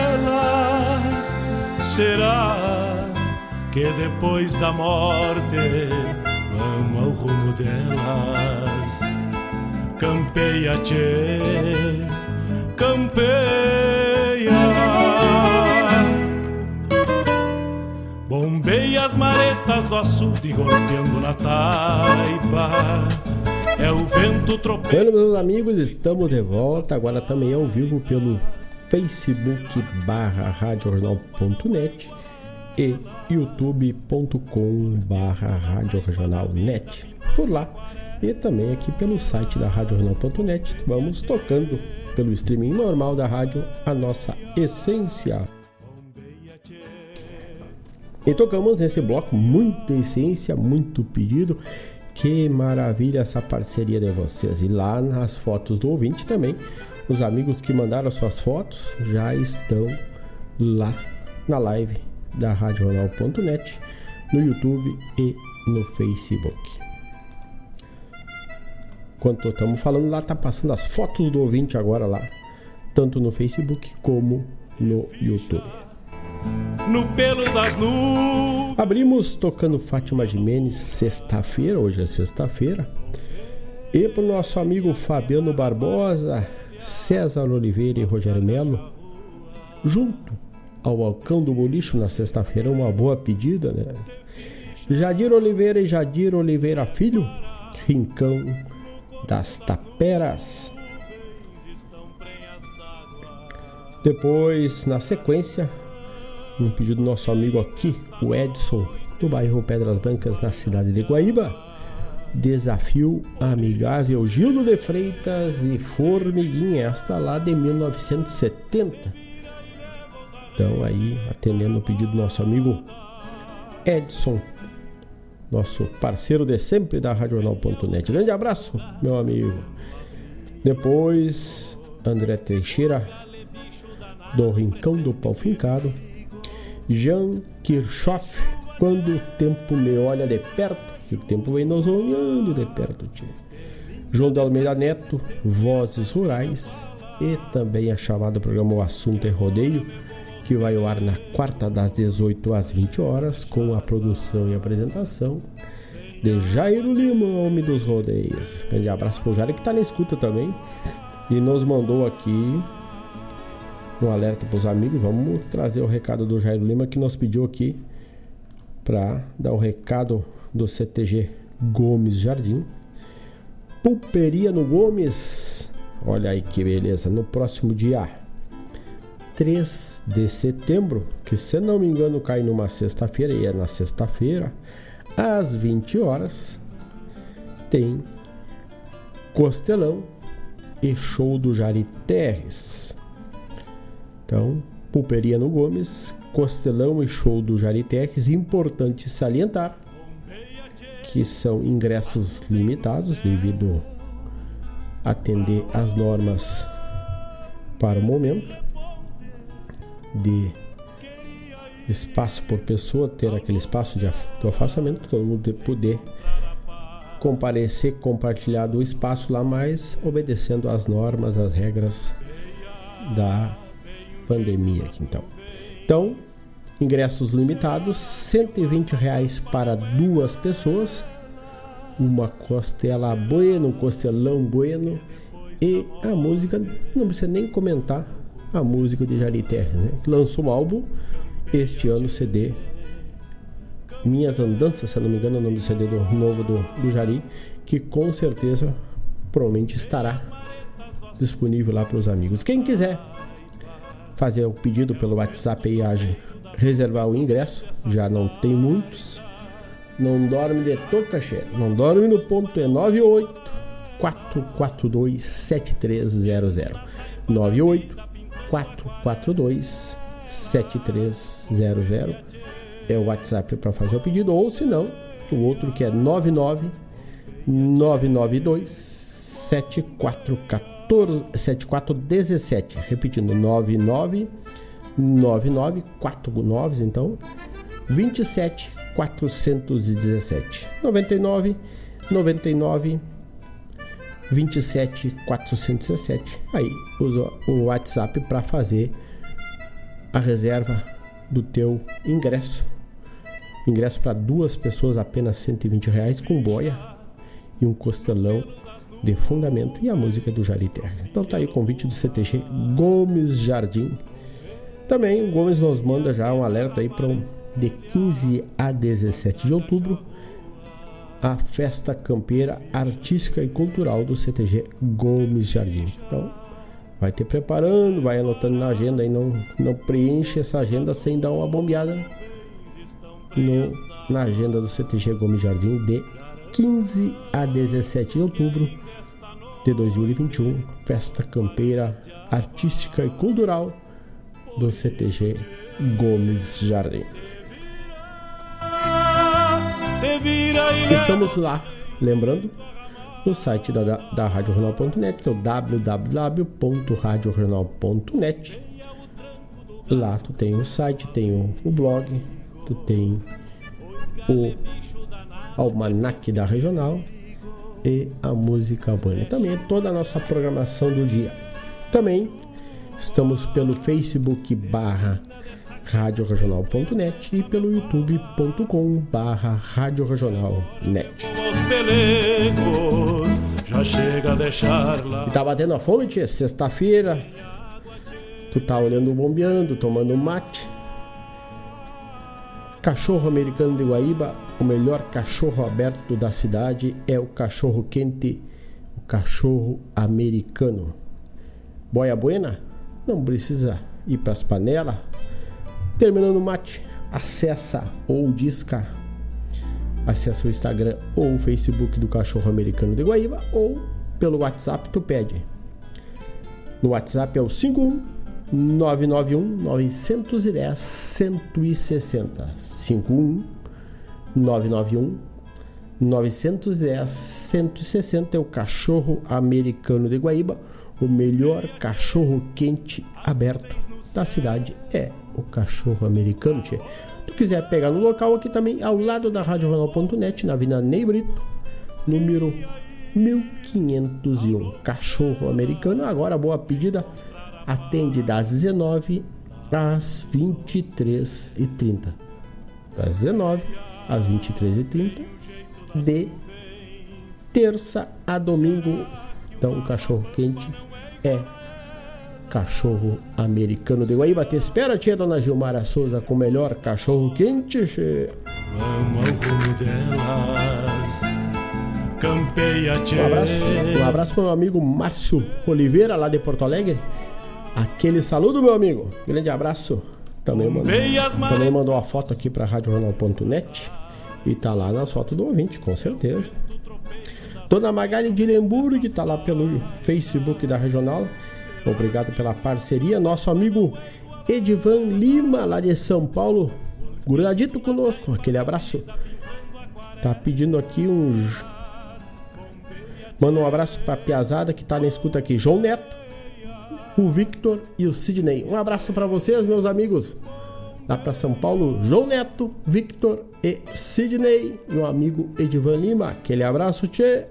Será que depois da morte vamos ao rumo delas? Campeia, tchê, campeia. Bombeia as maretas do açude golpeando na taipa. É o vento tropeiro. Bueno, meus amigos, estamos de volta. Agora também ao vivo pelo Facebook barra radiojornal.net e youtube.com barra Rádio Regional Net. Por lá e também aqui pelo site da RádioRegional.net vamos tocando pelo streaming normal da rádio a nossa essência. E tocamos nesse bloco muita essência, muito pedido. Que maravilha essa parceria de vocês. E lá nas fotos do ouvinte também, os amigos que mandaram suas fotos já estão lá na live da RádioRonal.net, no YouTube e no Facebook. Enquanto estamos falando lá, tá passando as fotos do ouvinte agora lá, tanto no Facebook como no YouTube. No pelo das nuvens. Abrimos tocando Fátima Jimenez sexta-feira, hoje é sexta-feira. E pro nosso amigo Fabiano Barbosa, César Oliveira e Rogério Melo, junto ao Alcão do Bolicho na sexta-feira, uma boa pedida, né? Jadir Oliveira e Jadir Oliveira Filho, Rincão das Taperas. Depois, na sequência, um pedido do nosso amigo aqui, o Edson, do bairro Pedras Brancas, na cidade de Guaíba. Desafio amigável Gildo de Freitas e Formiguinha, esta lá de 1970. Então aí, atendendo o pedido do nosso amigo Edson, nosso parceiro de sempre da RadioJornal.net. Grande abraço, meu amigo. Depois, André Teixeira, do Rincão do Pau Fincado. Jean Kirchhoff, quando o tempo me olha de perto, e o tempo vem nos olhando de perto, tia. João de Almeida Neto, Vozes Rurais, e também a chamada programa O Assunto é Rodeio, que vai ao ar na quarta das 18 às 20 horas, com a produção e apresentação de Jairo Lima, homem dos rodeios. Grande abraço pro Jairo que tá na escuta também. E nos mandou aqui um alerta para os amigos. Vamos trazer o recado do Jairo Lima que nos pediu aqui para dar o recado do CTG Gomes Jardim. Pulperia no Gomes. Olha aí que beleza. No próximo dia 3 de setembro, que se não me engano cai numa sexta-feira, e é na sexta-feira, às 20 horas, tem Costelão e show do Jari Terres. Então, Pulperia no Gomes, Costelão e show do Jari Terres. Importante salientar que são ingressos limitados devido atender as normas para o momento de espaço por pessoa, ter aquele espaço de afastamento, todo mundo poder comparecer, compartilhar do espaço lá, mas obedecendo às normas, às regras da pandemia aqui então. Então, ingressos limitados, 120 reais para duas pessoas, uma costela bueno, um costelão bueno e a música, não precisa nem comentar, a música de Jari Terres, né? Lançou um álbum este ano, CD Minhas Andanças, se não me engano, é o nome do CD do, novo do, do Jari, que com certeza provavelmente estará disponível lá para os amigos. Quem quiser fazer o pedido pelo WhatsApp e age reservar o ingresso, já não tem muitos. Não dorme de tocaché, não dorme no ponto é 98 442 7300 98 442 7300 é o WhatsApp para fazer o pedido ou se não, o outro que é 99 992 7414 7417, repetindo 99 99 49 então 27 417 99 99 27 417. Aí usa o WhatsApp para fazer a reserva do teu ingresso. Ingresso para duas pessoas apenas 120 reais com boia e um costelão de fundamento e a música do Jari Terres. Então tá aí o convite do CTG Gomes Jardim. Também o Gomes nos manda já um alerta aí para um, de 15 a 17 de outubro a festa campeira artística e cultural do CTG Gomes Jardim. Então, vai ter preparando, vai anotando na agenda e não, não preenche essa agenda sem dar uma bombeada no, na agenda do CTG Gomes Jardim de 15 a 17 de outubro de 2021, festa campeira artística e cultural do CTG Gomes Jardim. Estamos lá, lembrando, no site da, da RadioJornal.net, que é o www.radioregional.net. Lá tu tem o site, tem o, o blog, tu tem o almanac da regional e a música banha. Também toda a nossa programação do dia. Também estamos pelo Facebook barra radioregional.net e pelo youtube.com barra radioregional.net. E tá batendo a fome, tia? Sexta-feira. Tu tá olhando bombeando, tomando mate. Cachorro americano de Guaíba, o melhor cachorro aberto da cidade é o cachorro quente, o cachorro americano. Boia buena? Não precisa ir para as panelas. Terminando o mate, acessa ou disca. Acessa o Instagram ou o Facebook do Cachorro Americano de Guaíba ou pelo WhatsApp tu pede. No WhatsApp é o 51 991 910 160 51 991 910 160 é o cachorro americano de Guaíba, o melhor cachorro quente aberto da cidade é o cachorro americano. Tchê. Tu quiser pegar no local aqui também, ao lado da RadioJornal.net, na Avenida Ney Brito, número 1501. Cachorro americano, agora boa pedida, atende das 19 às 23h30. Das 19 às 23h30, de terça a domingo. Então, o cachorro quente é cachorro americano de Guaíba. Te espera, tia Dona Gilmara Souza, com o melhor cachorro quente. Che. Vamos ao rumo delas. Campeia, Um abraço, um abraço para o meu amigo Márcio Oliveira, lá de Porto Alegre. Aquele saludo, meu amigo. Grande abraço. Também mandou, também mandou uma foto aqui para radiojornal.net e tá lá nas fotos do ouvinte, com certeza. Dona Magali de Lemburgo, que tá lá pelo Facebook da Regional. Obrigado pela parceria. Nosso amigo Edivan Lima, lá de São Paulo, grudadito conosco. Aquele abraço. Tá pedindo aqui um. Manda um abraço pra Piazada que tá na escuta aqui. João Neto, o Victor e o Sidney. Um abraço para vocês, meus amigos. Lá para São Paulo, João Neto, Victor e Sidney. Meu amigo Edivan Lima. Aquele abraço, tchê.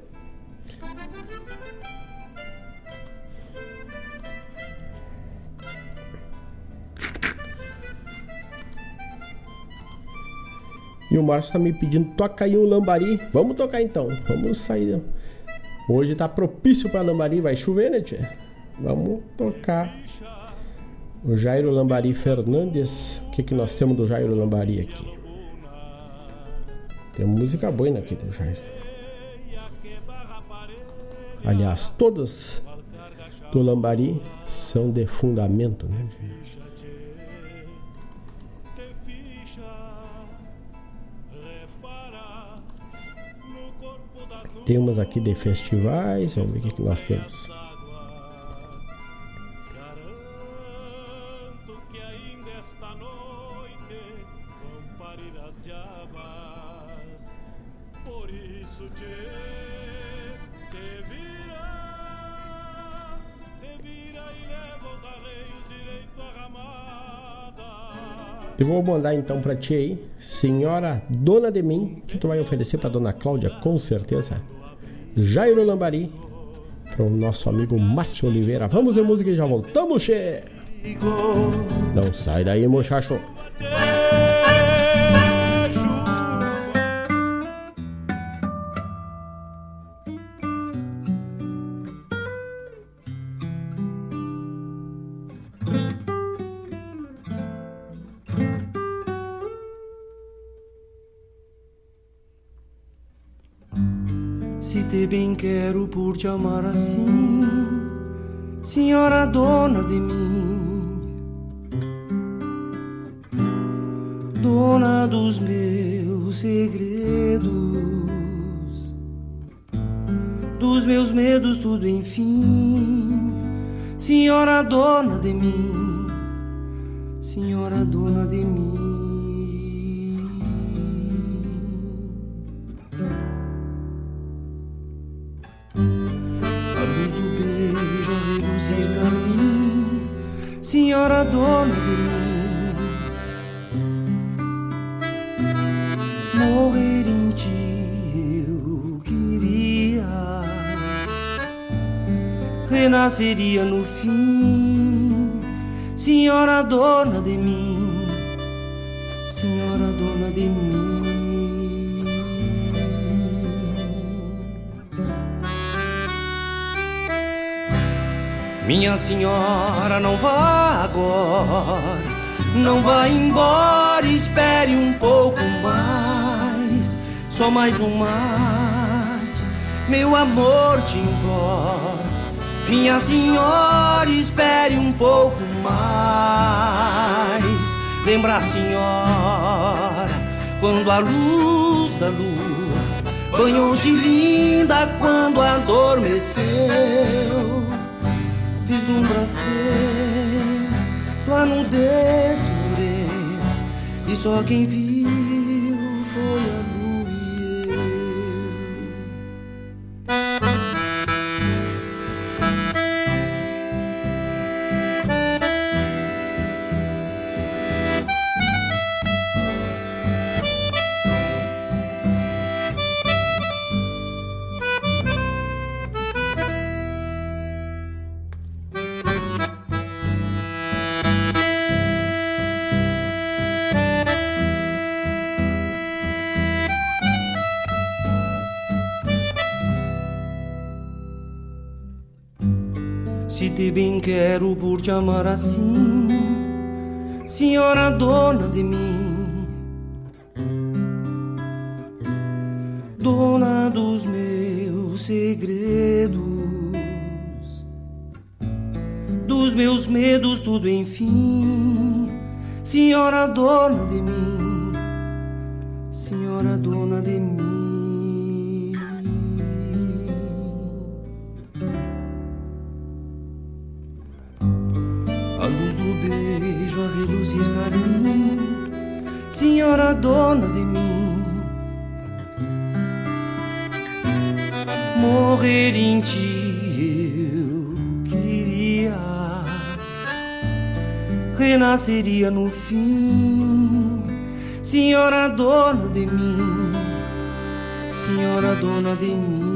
E o Márcio tá me pedindo, toca aí um lambari. Vamos tocar então. Vamos sair. Hoje tá propício para lambari, vai chover, né, tia? Vamos tocar. O Jairo Lambari Fernandes. O que, que nós temos do Jairo Lambari aqui? Tem música boa aqui do Jairo. Aliás, todas do Lambari são de fundamento, né? Temos aqui de festivais, vamos ver o que, que nós temos. Eu vou mandar então para ti aí, senhora dona de mim, que tu vai oferecer para dona Cláudia, com certeza. Jairo Lambari, para o nosso amigo Márcio Oliveira. Vamos ver música e já voltamos, che! Não sai daí, bem quero por te amar assim, senhora dona de mim. dona dos meus segredos, dos meus medos, tudo enfim, senhora dona de mim, senhora dona de mim. Senhora dona de mim. morrer em ti eu queria. Renasceria no fim senhora dona de mim. Senhora dona de mim minha senhora não vá agora não vá embora espere um pouco mais só mais um mate, meu amor te implora. Minha senhora, espere um pouco mais. Lembra, senhora, quando a luz da lua banhou de linda quando adormeceu. Vislumbra ser tua nudez morena e só quem viu quero por te amar assim, senhora dona de mim, renasceria no fim, senhora dona de mim, senhora dona de mim.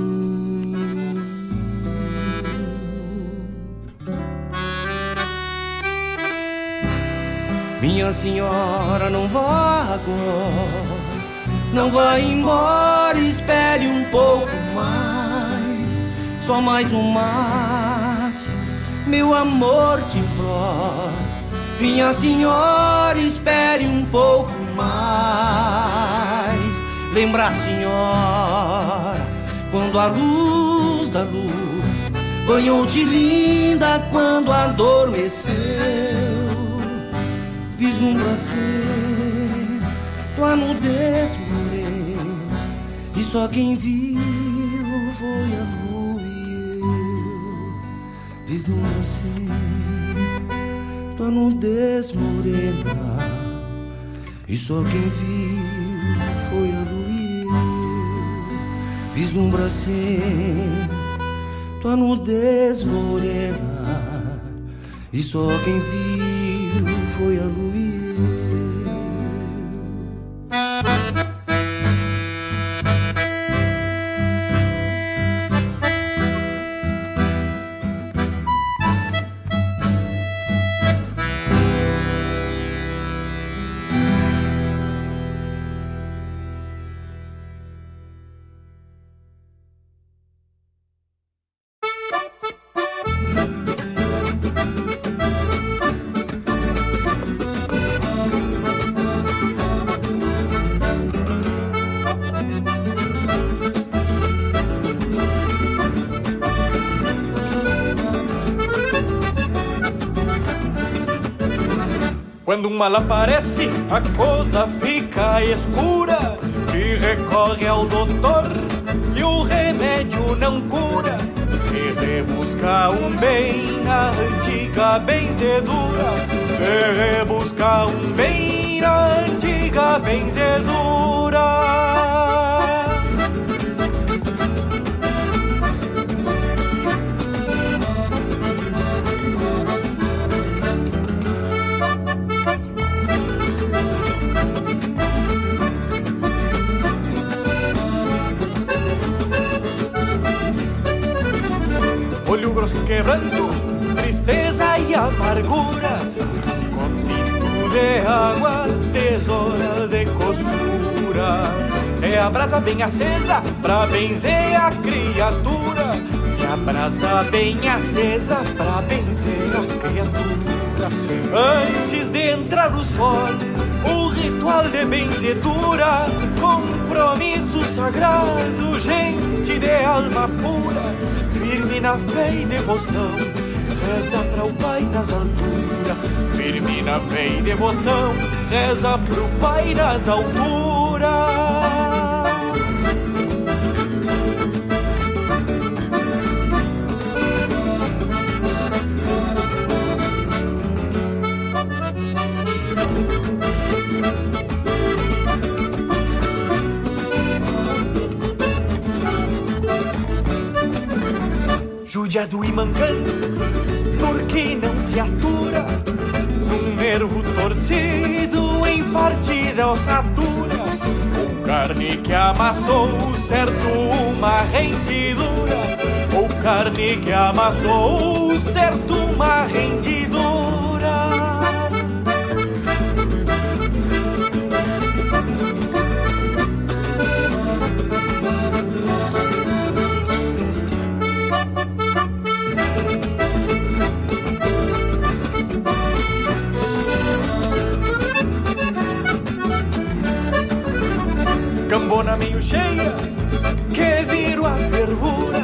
Minha senhora, não vá agora, não vá embora, espere um pouco mais, só mais um mate, meu amor te implora. Minha senhora, espere um pouco mais. Lembra, senhora, quando a luz da lua banhou de linda quando adormeceu vislumbra ser tua nudez morena e só quem viu foi a lua e eu vislumbra ser tua nudez morena e só quem viu foi a lua vislumbra ser tua nudez morena. E só quem viu foi a Mal aparece, a coisa fica escura E recorre ao doutor e o remédio não cura. Se rebusca um bem na antiga benzedura. Se rebusca um bem na antiga benzedura grosso quebrando, tristeza e amargura. Copito de água, tesoura de costura. É a brasa bem acesa pra benzer a criatura. E a brasa bem acesa pra benzer a criatura. Antes de entrar o sol, o ritual de benzedura, compromisso sagrado, gente de alma pura na fé e devoção, reza para o Pai nas alturas. Firme na fé e devoção, reza pro Pai nas alturas. Judiado e mancando, porque não se atura num nervo torcido em partida ossatura, ou carne que amassou certo uma rendidura, ou carne que amassou certo uma rendidura. Cheia que viro a fervura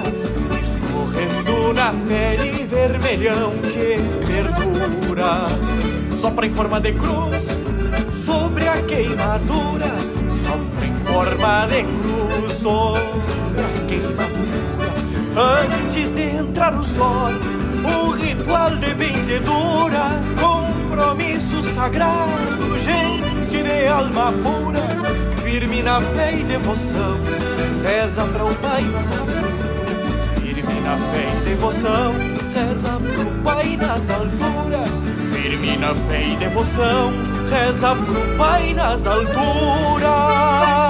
escorrendo na pele vermelhão que perdura. Sopra em forma de cruz sobre a queimadura sopra em forma de cruz sobre a queimadura. Antes de entrar o sol o ritual de benzedura compromisso sagrado gente de alma pura firme na fé e devoção, reza para o Pai nas alturas. Firme na fé e devoção, reza para o Pai nas alturas. Firme na fé e devoção, reza para o Pai nas alturas.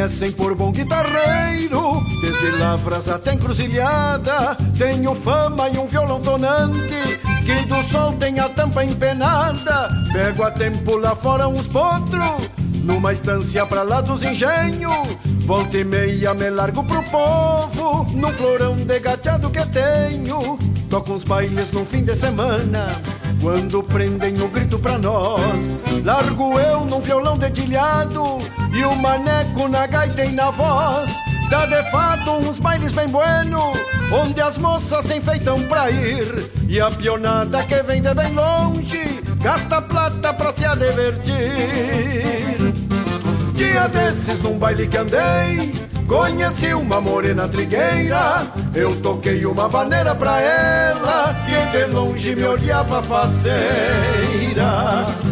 Conhecem por bom guitarreiro, desde lavras até encruzilhada. Tenho fama e um violão tonante, que do sol tem a tampa empenada. Pego a tempo lá fora uns potros, numa estância pra lá dos engenhos. Volta e meia me largo pro povo, num florão de gateado que tenho. Toco uns bailes no fim de semana quando prendem o grito pra nós, largo eu num violão dedilhado e o maneco na gaita e na voz. Dá de fato uns bailes bem bueno, onde as moças se enfeitam pra ir. E a pionada que vem de bem longe, gasta plata pra se divertir. Dia desses num baile que andei, Conheci uma morena trigueira, eu toquei uma vaneira pra ela, que de longe me olhava faceira.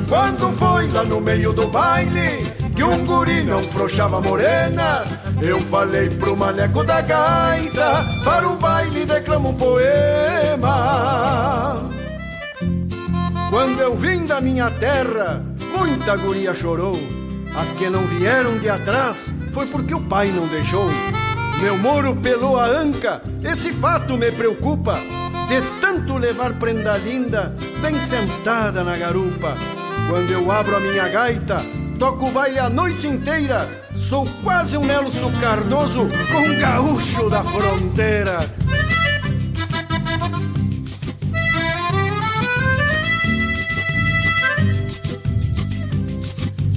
Quando foi lá no meio do baile, que um guri não frouxava morena, eu falei pro maneco da gaita, para um baile declamo um poema. Quando eu vim da minha terra, muita guria chorou As que não vieram de atrás foi porque o pai não deixou. Meu moro pelou a anca, esse fato me preocupa. De tanto levar prenda linda, bem sentada na garupa. Quando eu abro a minha gaita, toco baile a noite inteira. Sou quase um Nelson Cardoso com um gaúcho da fronteira.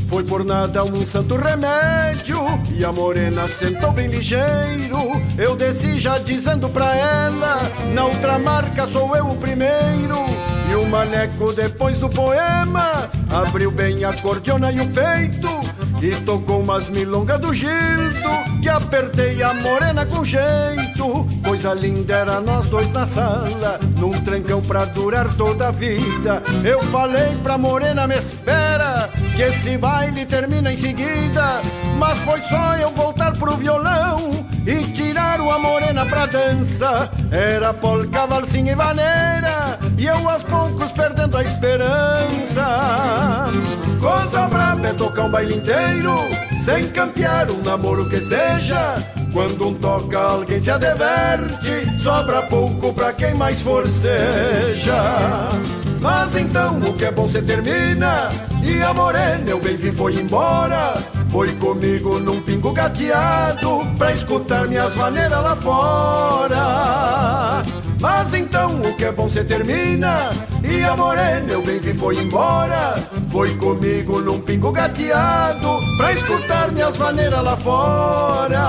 Foi por nada um santo remédio E a morena sentou bem ligeiro Eu desci já dizendo pra ela Na outra marca sou eu o primeiro E o maneco depois do poema Abriu bem a cordiona e o peito E tocou umas milongas do Gildo Que apertei a morena com jeito. Coisa linda era nós dois na sala Num trancão pra durar toda a vida. Eu falei pra morena me espera Que esse baile termina em seguida. Mas foi só eu voltar pro violão E tirar uma morena pra dança Era polca, valsinha e vaneira E eu aos poucos perdendo a esperança Coisa braba é tocar um baile inteiro Sem campear um namoro que seja quando um toca, alguém se adverte, sobra pouco pra quem mais forceja. Mas então o que é bom se termina, e a morena eu bem vi foi embora. Foi comigo num pingo gateado, pra escutar minhas maneiras lá fora. Mas então o que é bom se termina, e a morena eu bem vi foi embora. Foi comigo num pingo gateado, pra escutar minhas maneiras lá fora.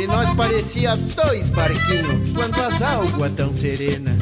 E nós parecia dois barquinhos quando as águas tão serenas.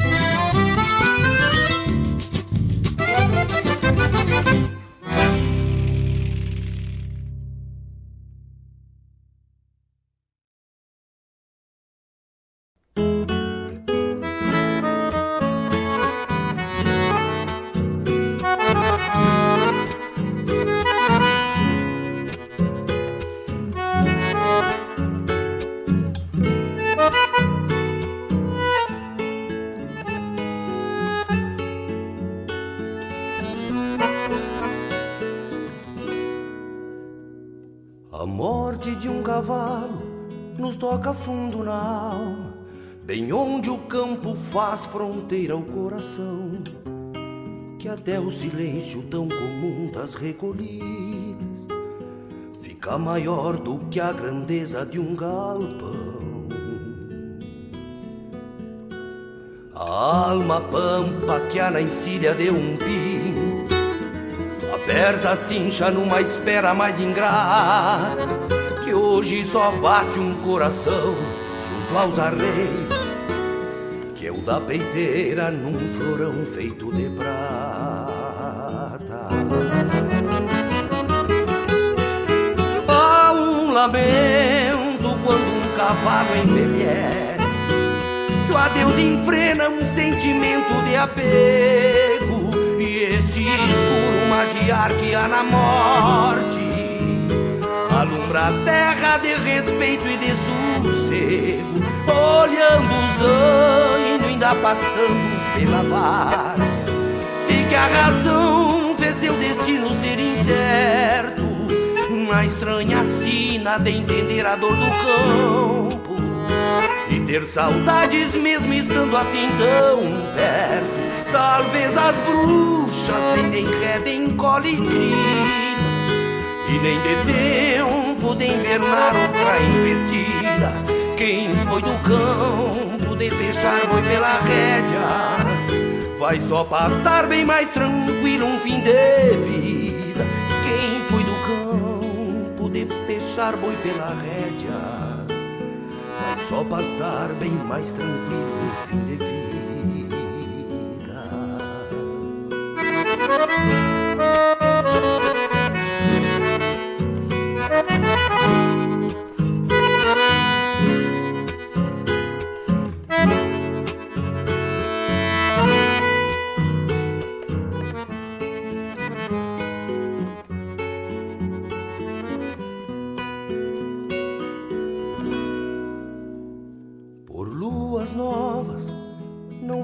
Faz fronteira ao coração, que até o silêncio tão comum das recolhidas fica maior do que a grandeza de um galpão. A alma pampa que há na encilha de um pingo Aperta a cincha numa espera mais ingrata Que hoje só bate um coração junto aos arreios Que é o da peiteira num florão feito de prata. Há um lamento quando um cavalo envelhece Que o adeus enfrena um sentimento de apego E este escuro magiar que há na morte Alumbra a terra de respeito e de sossego Olhando os anos ainda pastando pela várzea. Sei que a razão fez seu destino ser incerto Na estranha sina de entender a dor do campo E ter saudades mesmo estando assim tão perto. Talvez as bruxas nem de enreda, encolhe e crina E nem de tempo de invernar outra investida. Quem foi do campo de fechar boi pela rédea? Vai só pastar bem mais tranquilo um fim de vida. Quem foi do campo de fechar boi pela rédea? Vai só pastar bem mais tranquilo um fim de vida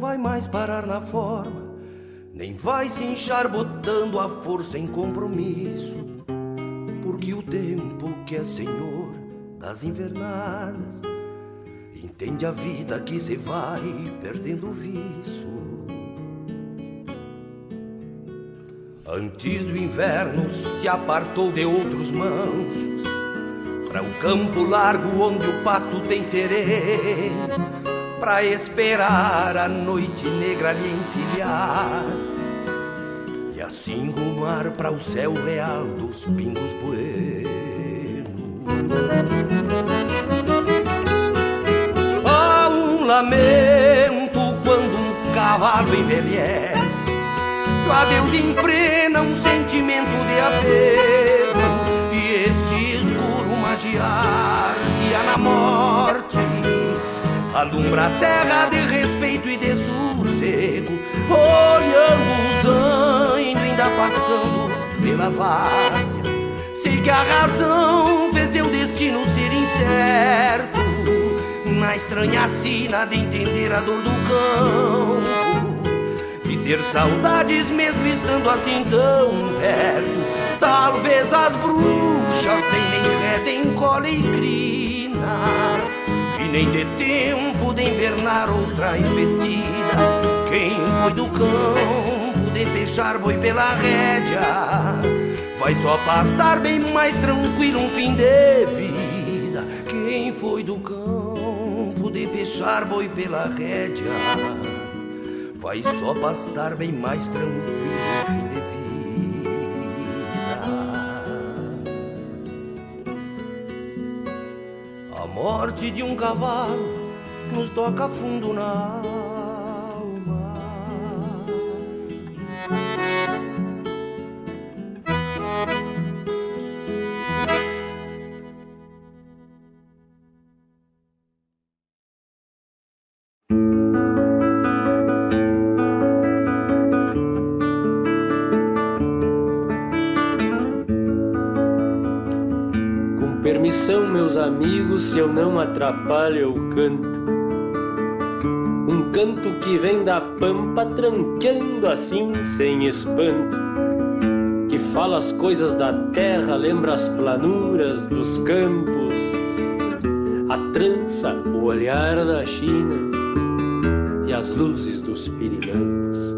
vai mais parar na forma nem vai se inchar botando a força em compromisso, porque o tempo que é senhor das invernadas entende a vida que se vai perdendo o viço. Antes do inverno se apartou de outros mansos para o campo largo onde o pasto tem sereno, para esperar a noite negra lhe encilhar e assim rumar para o céu real dos pingos buenos. Há um lamento quando um cavalo envelhece, que o adeus enfrena um sentimento de apego. E este escuro magiar guia na morte alumbra a terra de respeito e de sossego, olhando os anos ainda pastando pela várzea. Sei que a razão fez seu destino ser incerto, na estranha sina de entender a dor do campo e ter saudades mesmo estando assim tão perto. Talvez as bruxas nem reda, encolhe e crina nem dê tempo de invernar outra investida. Quem foi do campo de fechar boi pela rédea vai só pastar bem mais tranquilo um fim de vida. Quem foi do campo de fechar boi pela rédea vai só pastar bem mais tranquilo um fim de vida. Morte de um cavalo nos toca fundo na. Se eu não atrapalho, eu canto. Um canto que vem da pampa, tranqueando assim, sem espanto. Que fala as coisas da terra, lembra as planuras dos campos. A trança, o olhar da China e as luzes dos Pirilampos.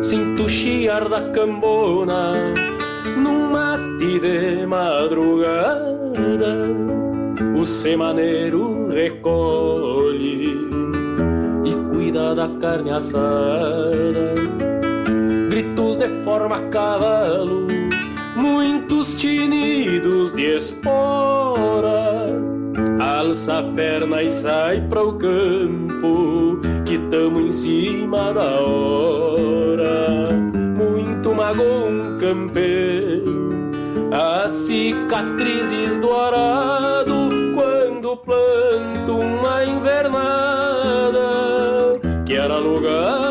Sinto o chiar da cambona num mate de madrugada o semaneiro recolhe e cuida da carne assada. Gritos de forma cavalo, muitos tinidos de espora. Alça a perna e sai para o campo, que tamo em cima da hora. Muito magoa um campeiro cicatrizes do arado quando planto uma invernada que era lugar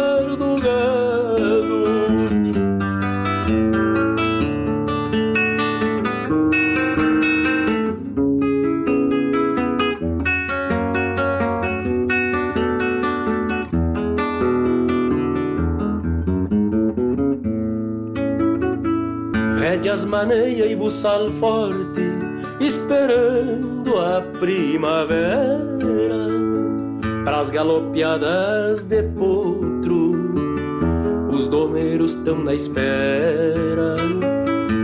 maneia e buçal forte, esperando a primavera. Pras galopeadas de potro, os domeiros tão na espera.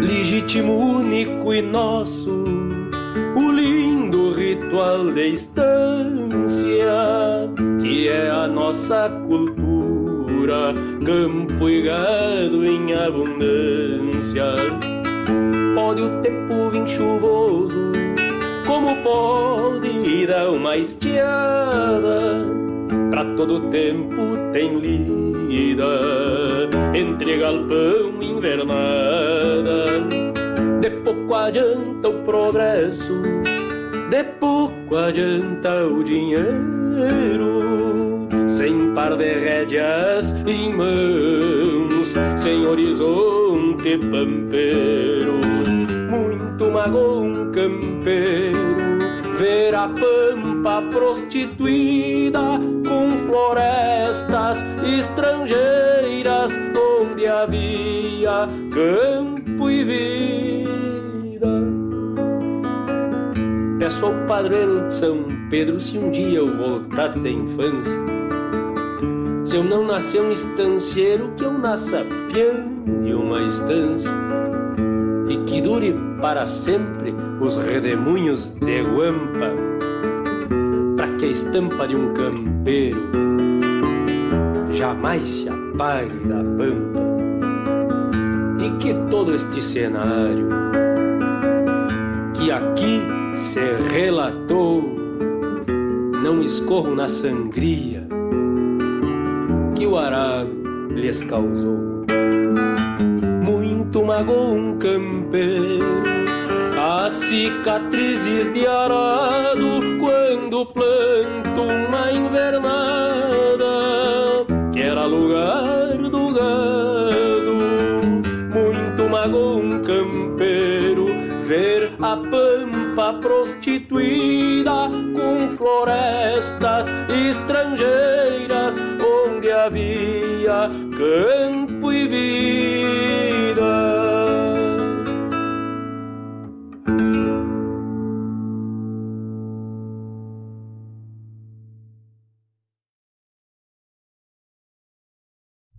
Legítimo, único e nosso, o lindo ritual de estância, que é a nossa cultura, campo e gado em abundância. O vir chuvoso, como pode dar uma estiada. Pra todo tempo tem lida, entre galpão e invernada. De pouco adianta o progresso, de pouco adianta o dinheiro. Sem par de rédeas em mãos, sem horizonte pampeiro. Magoa um campeiro, ver a pampa prostituída com florestas estrangeiras onde havia campo e vida. Peço ao padroeiro de São Pedro se um dia eu voltar da infância. Se eu não nascer um estancieiro, que eu nasça piano de uma estância e que dure para sempre os redemoinhos de guampa, para que a estampa de um campeiro jamais se apague da pampa, e que todo este cenário que aqui se relatou não escorram na sangria que o arado lhes causou magoou um campeiro. As cicatrizes de arado quando planto uma invernada, que era lugar do gado. Muito magoou um campeiro ver a pampa prostituída com florestas estrangeiras onde havia campo e vida.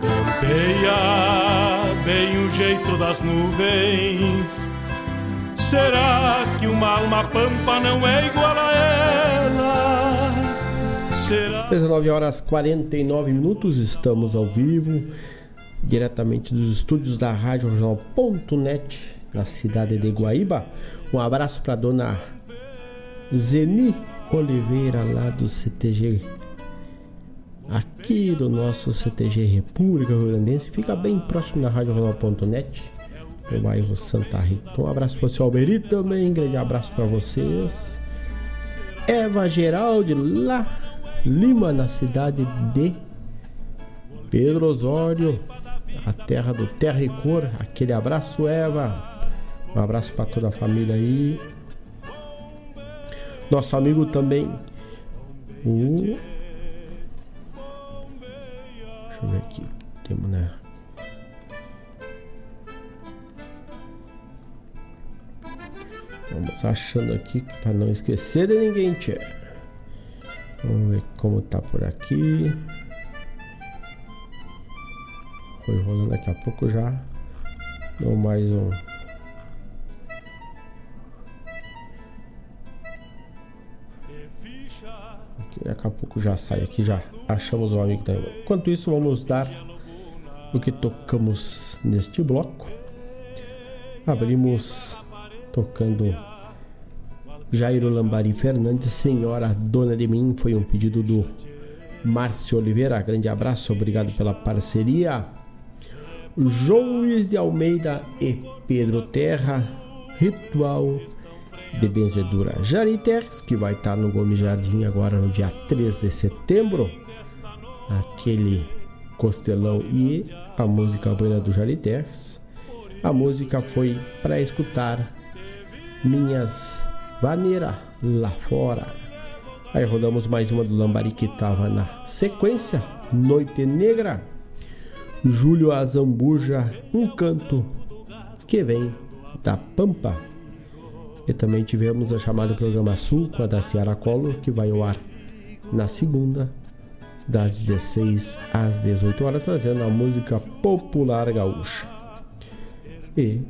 Campeia bem o jeito das nuvens. Será que uma alma pampa não é igual a ela? Será? 19 horas 49 minutos, estamos ao vivo, diretamente dos estúdios da Rádio Regional.net, na cidade de Guaíba. Um abraço para dona Zeni Oliveira, lá do CTG, aqui do nosso CTG República Rio Grandense, fica bem próximo da Rádio no bairro Santa Rita. Um abraço para o seu Alberito também, um grande abraço para vocês. Eva Geraldi, lá Lima, na cidade de Pedro Osório, a terra do Terra e Cor. Aquele abraço, Eva. Um abraço para toda a família aí. Nosso amigo também, o. Deixa eu ver aqui. Temos, né? Vamos achando aqui para não esquecer de ninguém, tchê. Vamos ver como tá por aqui. Foi rolando daqui a pouco já. Dou mais um. Daqui a pouco já sai aqui, já achamos o um amigo também. Enquanto isso, vamos dar o que tocamos neste bloco. Abrimos tocando Jairo Lambari Fernandes, Senhora Dona de Mim, foi um pedido do Márcio Oliveira. Grande abraço, obrigado pela parceria. João Luiz de Almeida e Pedro Terra, Ritual de benzedura Jaritex, que vai estar no Gomes Jardim agora no dia 3 de setembro. Aquele costelão e a música Buena do Jaritex. A música foi para escutar Minhas Vaneira lá fora. Aí rodamos mais uma do Lambari que estava na sequência, Noite Negra. Júlio Azambuja, um canto que vem da Pampa. E também tivemos a chamada Programa Sul com a da Ciara Collor, que vai ao ar na segunda, das 16 às 18 horas, trazendo a música popular gaúcha. E,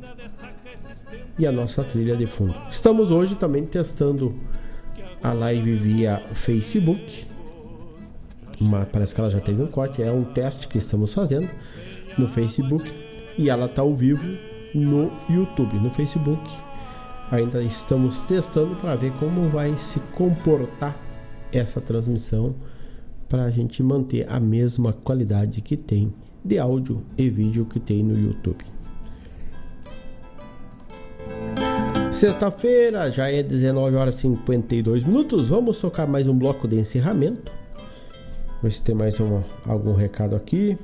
e a nossa trilha de fundo. Estamos hoje também testando a live via Facebook. Mas parece que ela já teve um corte. É um teste que estamos fazendo no Facebook. E ela está ao vivo no YouTube. No Facebook ainda estamos testando para ver como vai se comportar essa transmissão para a gente manter a mesma qualidade que tem de áudio e vídeo que tem no YouTube. Sexta-feira, já é 19 horas e 52 minutos. Vamos tocar mais um bloco de encerramento. Ver se tem mais algum recado aqui.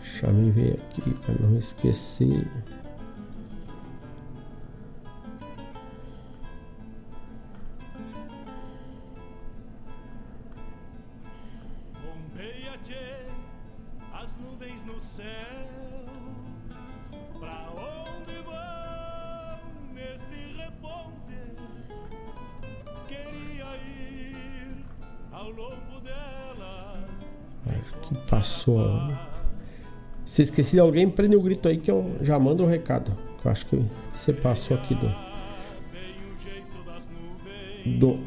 Deixa eu ver aqui para não esquecer. Passou. Se esqueci de alguém, prende o grito aí que eu já mando o recado. Eu acho que você passou aqui do. Do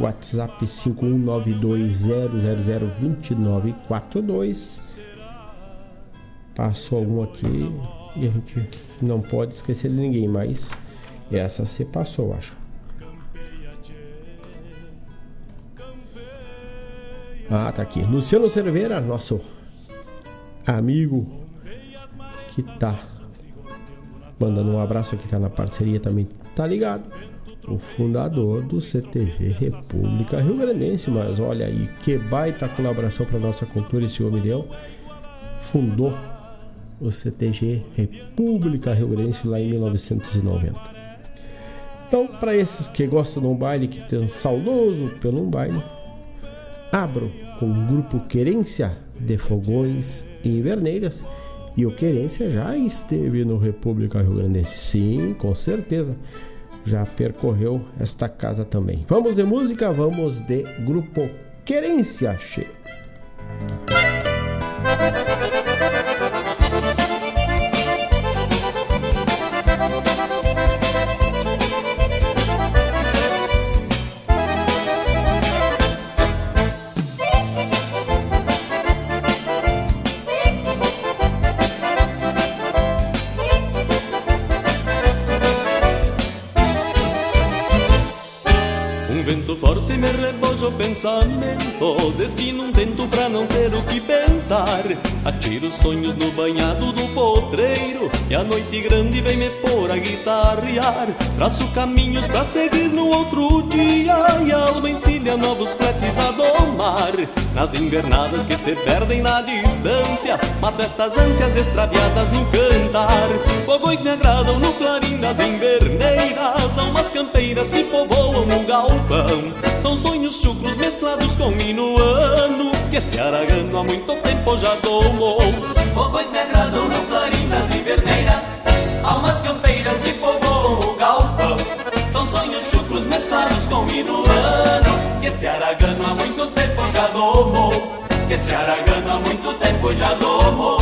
WhatsApp 51920002942. Passou algum aqui e a gente não pode esquecer de ninguém, mas essa você passou, acho. Ah, tá aqui. Luciano Cerveira, nosso amigo que tá mandando um abraço aqui, tá na parceria também, tá ligado? O fundador do CTG República Rio Grandense, mas olha aí que baita colaboração para nossa cultura esse homem deu. Fundou o CTG República Rio Grandense lá em 1990. Então, para esses que gostam de um baile, que tem um saudoso pelo um baile, Abro com o grupo Querência de Fogões e Inverneiras. E o Querência já esteve no República Rio Grande. Sim, com certeza. Já percorreu esta casa também. Vamos de música, vamos de grupo Querência. Che. Pensamento. Destino um tento pra não ter o que pensar Atiro sonhos no banhado do potreiro E a noite grande vem me pôr a guitarrear. Traço caminhos pra seguir no outro dia E a alma ensina novos fretes a domar. Nas invernadas que se perdem na distância Mato estas ânsias extraviadas no cantar. Fogões me agradam no clarim das inverneiras Almas campeiras que povoam o galpão. São sonhos chucros mesclados com minuano Que este aragano há muito tempo já tomou. Fogões me agradam no clarim das inverneiras Almas campeiras que povoam o galpão. São sonhos chucros mesclados com minuano Que este aragano há muito tempo já domou Que este aragano há muito tempo já domou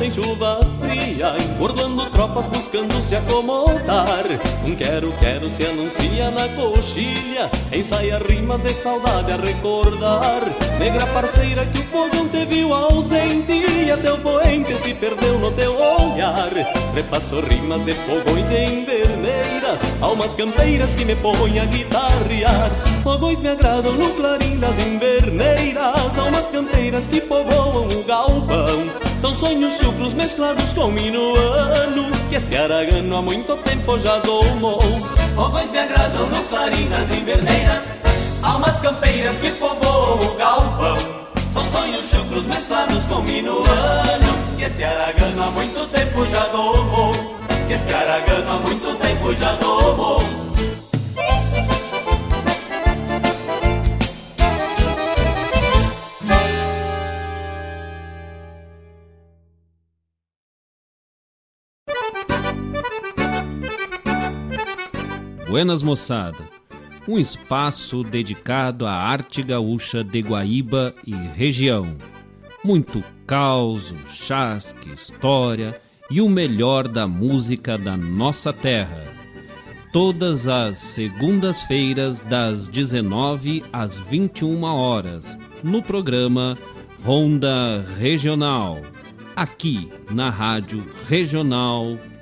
Em chuva fria Bordoando tropas buscando se acomodar. Um quero, quero se anuncia na coxilha Ensaia rimas de saudade a recordar. Negra parceira que o fogão te viu ausente E até o poente se perdeu no teu olhar. Repasso rimas de fogões e inverneiras Almas campeiras que me põem a guitarrear. Fogões me agradam no clarim das inverneiras Almas campeiras que povoam o galpão. São sonhos chucros mesclados com minuano Que este aragano há muito tempo já domou. Fogões me agradam no clarim das inverneiras Almas campeiras que povoam o galpão. São sonhos chucros mesclados com minuano Que este aragano há muito tempo já domou Que este há muito tempo já domou Buenas moçada, um espaço dedicado à arte gaúcha de Guaíba e região. Muito causo, chasque, história e o melhor da música da nossa terra. Todas as segundas-feiras das 19 às 21 horas, no programa Ronda Regional, aqui na Rádio Regional.net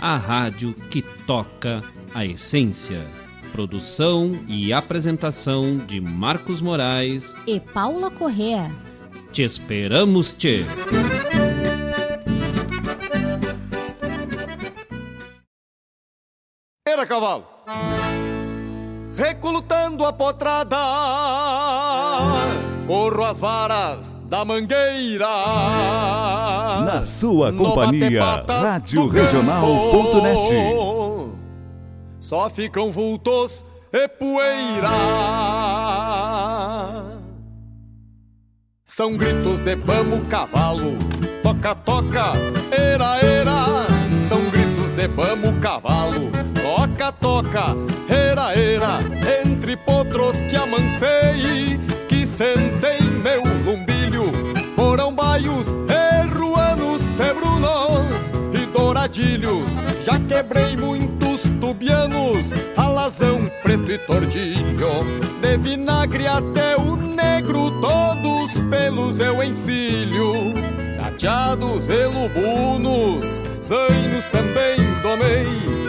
a rádio que toca a essência. Produção e apresentação de Marcos Moraes e Paula Correa. Te esperamos, te. Cavalo. Recrutando a potrada, corro as varas da mangueira. Na sua companhia, Rádio Regional.net. Só ficam vultos e poeira. São gritos de vamos cavalo, toca, toca, era, era. São gritos de vamos cavalo, toca, era, era. Entre potros que amancei, que sentei meu lumbilho, foram baios, erruanos, sebrunos e douradilhos. Já quebrei muitos tubianos, alazão, preto e tordilho, de vinagre até o negro, todos pelos eu encilho. Tateados e lubunos, zainos também domei,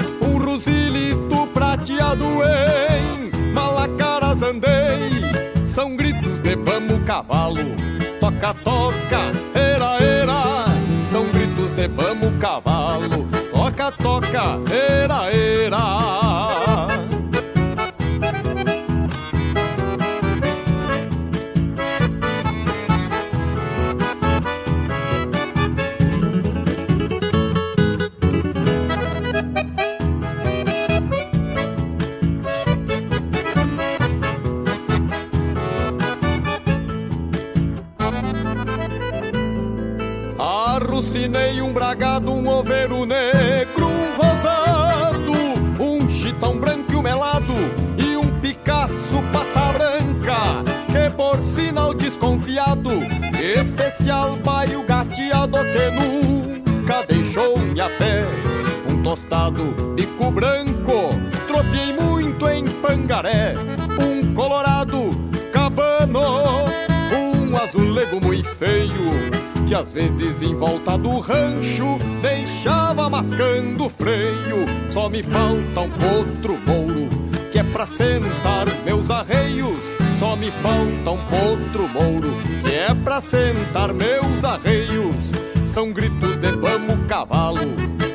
prateado em malacaras andei. São gritos de vamos cavalo, toca, toca, era, era. São gritos de vamos cavalo, toca, toca, era, era. Um bragado, um oveiro negro, um rosado, um chitão branco e um melado e um picaço pata branca, que por sinal desconfiado, especial baio gateado que nunca deixou-me a pé. Um tostado, bico branco, tropiei muito em pangaré, um colorado, cabano, um azulego muito feio que às vezes em volta do rancho deixava mascando freio. Só me falta um potro mouro, que é pra sentar meus arreios. Só me falta um potro mouro, que é pra sentar meus arreios. São gritos de vamos cavalo,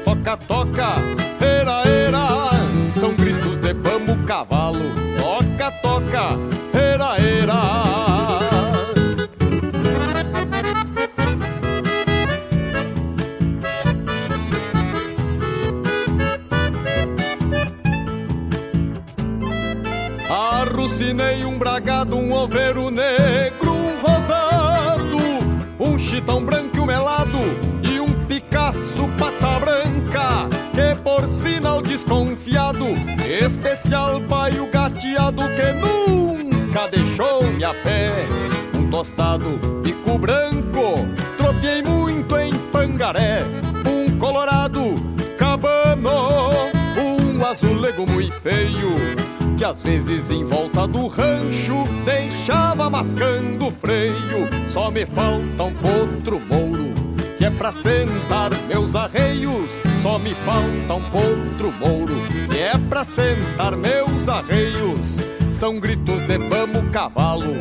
toca, toca, era, era. São gritos de vamos cavalo, toca, toca, especial baio gateado que nunca deixou-me a pé. Um tostado, bico branco, tropiei muito em pangaré colorado, cabano, um azulego muito feio, que às vezes em volta do rancho deixava mascando freio. Só me falta um potro mouro, que é pra sentar meus arreios. Só me falta um potro mouro, é pra sentar meus arreios. São gritos de bamo cavalo,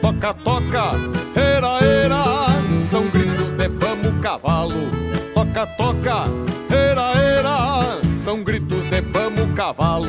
toca, toca, era, era. São gritos de bamo cavalo, toca, toca, era, era. São gritos de bamo cavalo,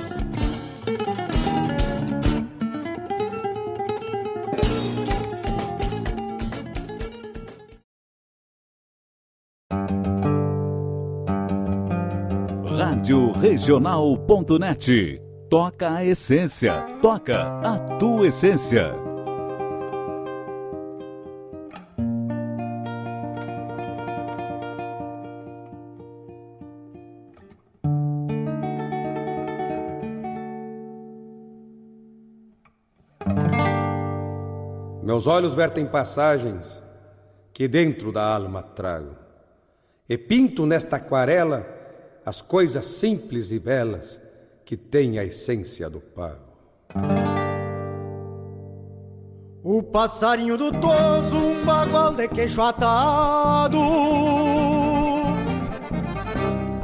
Regional.net. Toca a essência. Toca a tua essência. Meus olhos vertem passagens que dentro da alma trago, e pinto nesta aquarela as coisas simples e belas que têm a essência do pago. O passarinho do toso, um bagual de queixo atado.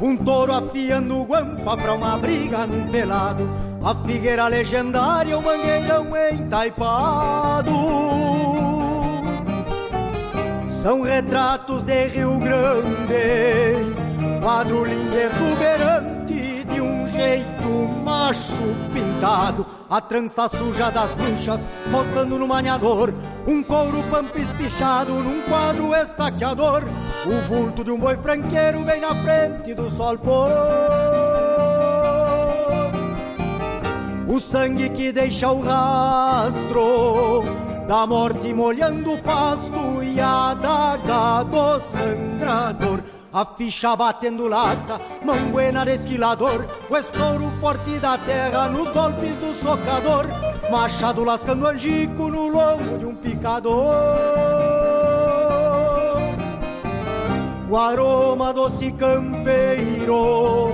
Um touro afiando guampa pra uma briga num pelado. A figueira legendária, o mangueirão entaipado. São retratos de Rio Grande Quadro lindo exuberante de um jeito macho pintado. A trança suja das bruxas roçando no maniador. Um couro pampa espichado num quadro estaqueador. O vulto de um boi franqueiro bem na frente do sol pôr. O sangue que deixa o rastro Da morte molhando o pasto E a daga do sangrador a ficha batendo lata, mão buena de esquilador, o estouro forte da terra nos golpes do socador, machado lascando angico no lombo de um picador. O aroma doce campeiro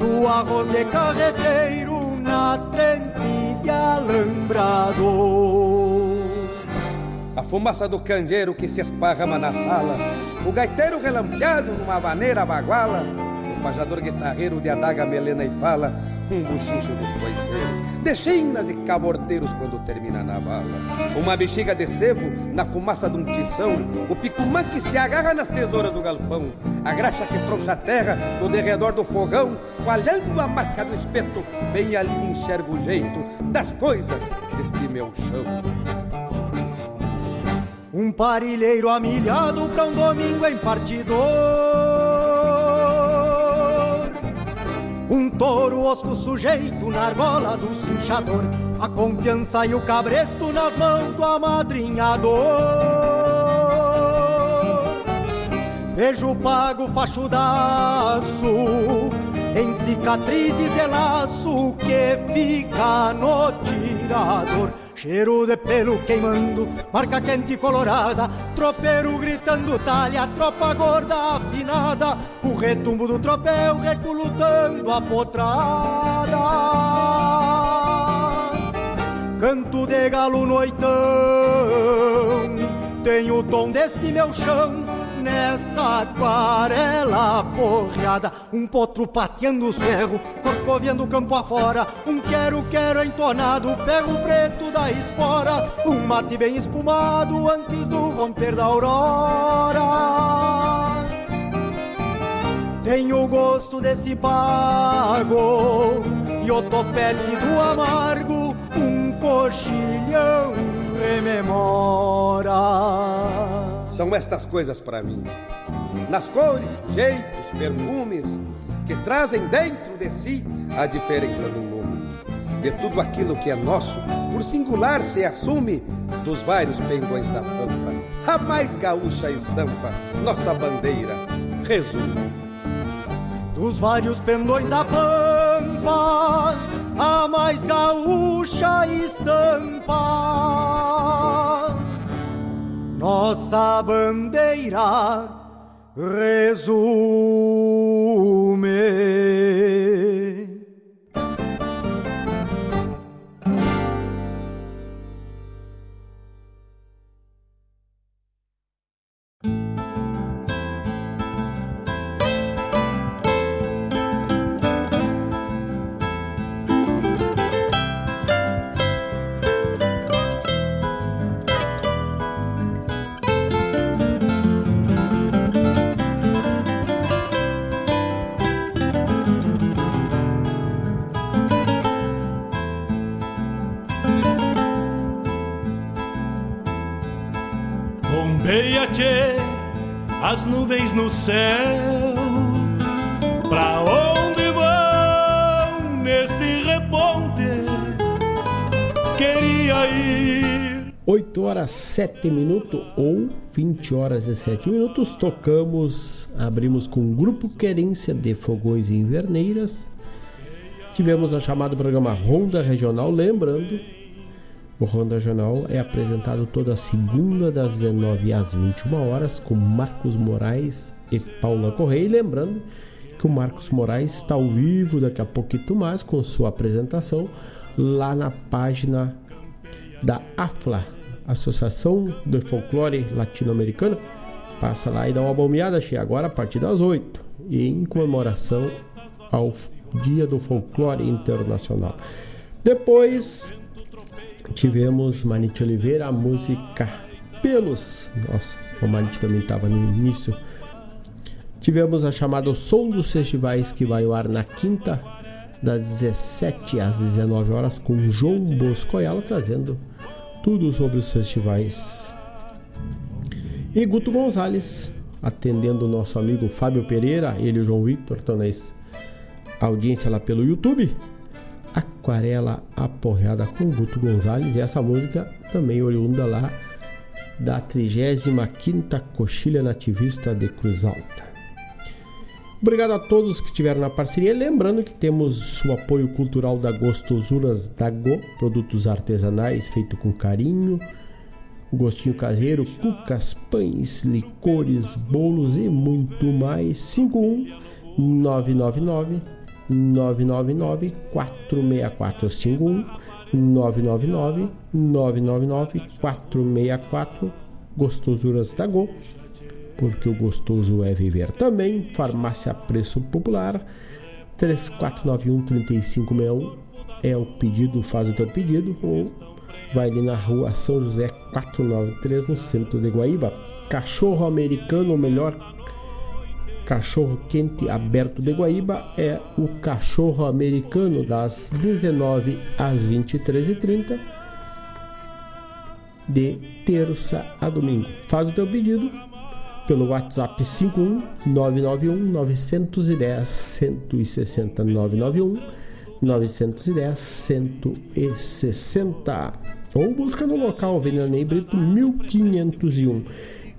do arroz de carreteiro na trempe de alambrado. Fumaça do candeeiro que se esparrama na sala, o gaiteiro relampeado numa vaneira baguala, o pajador guitarreiro de adaga, melena e pala, um buchincho dos coiceiros, de chinas e cabordeiros quando termina na bala. Uma bexiga de sebo na fumaça de um tição, o picumã que se agarra nas tesouras do galpão, a graxa que troncha a terra no derredor do fogão, coalhando a marca do espeto, bem ali enxergo o jeito das coisas deste meu chão. Um parilheiro amilhado pra um domingo em partidor. Um touro osco sujeito na argola do cinchador A confiança e o cabresto nas mãos do amadrinhador. Vejo pago fachudaço Em cicatrizes de laço que fica no tirador Cheiro de pelo queimando, marca quente colorada, tropeiro gritando talha, tropa gorda afinada, o retumbo do tropel reculutando a potrada. Canto de galo noitão, tem o tom deste meu chão, nesta aquarela porreada. Um potro pateando os ferros, corcoviando campo afora. Um quero-quero entonado, ferro preto da espora. Um mate bem espumado antes do romper da aurora. Tenho o gosto desse pago E o topete do amargo Um coxilhão rememora São estas coisas para mim. Nas cores, jeitos, perfumes Que trazem dentro de si A diferença do nome De tudo aquilo que é nosso Por singular se assume Dos vários pendões da pampa. A mais gaúcha estampa Nossa bandeira. Resume dos vários pendões da pampa, a mais gaúcha estampa. Nossa bandeira resume. Tchê, as nuvens no céu. Pra onde vão neste reponte? Queria ir. 8 horas 7 minutos ou 20 horas e 7 minutos. Tocamos, abrimos com o Grupo Querência de Fogões e Inverneiras. Tivemos a chamada programa Ronda Regional, lembrando o Ronda Regional é apresentado toda segunda das 19 às 21 horas com Marcos Moraes e Paula Correia. E lembrando que o Marcos Moraes está ao vivo daqui a pouquinho mais com sua apresentação lá na página da AFLA, Associação de Folclore Latino-Americana. Passa lá e dá uma bombeada, cheia agora a partir das 8 e em comemoração ao Dia do Folclore Internacional. Depois tivemos Manite Oliveira, a música Pelos. Nossa, o Manite também estava no início. Tivemos a chamada o Som dos Festivais que vai ao ar na quinta, das 17 às 19 horas, com João Bosco Ayala trazendo tudo sobre os festivais. E Guto Gonzalez atendendo o nosso amigo Fábio Pereira, ele e o João Victor estão na audiência lá pelo YouTube. Aquarela Aporreada com Guto Gonzalez e essa música também oriunda lá da 35ª Coxilha Nativista de Cruz Alta. Obrigado a todos que estiveram na parceria. Lembrando que temos o apoio cultural da Gostosuras da Go, produtos artesanais feito com carinho, gostinho caseiro, cucas, pães, licores, bolos e muito mais. 51 999 999 464 51 999 999 464 Gostosuras da Go porque o gostoso é viver. Também Farmácia Preço Popular 3491 3561 é o pedido, faz o teu pedido ou vai ali na rua São José 493 no centro de Guaíba. Cachorro americano, o melhor cachorro quente aberto de Guaíba é o cachorro americano das 19 às 23h30 de terça a domingo. Faz o teu pedido pelo WhatsApp 51 991 910 160 991 910 160 ou busca no local Avenida Brito 1501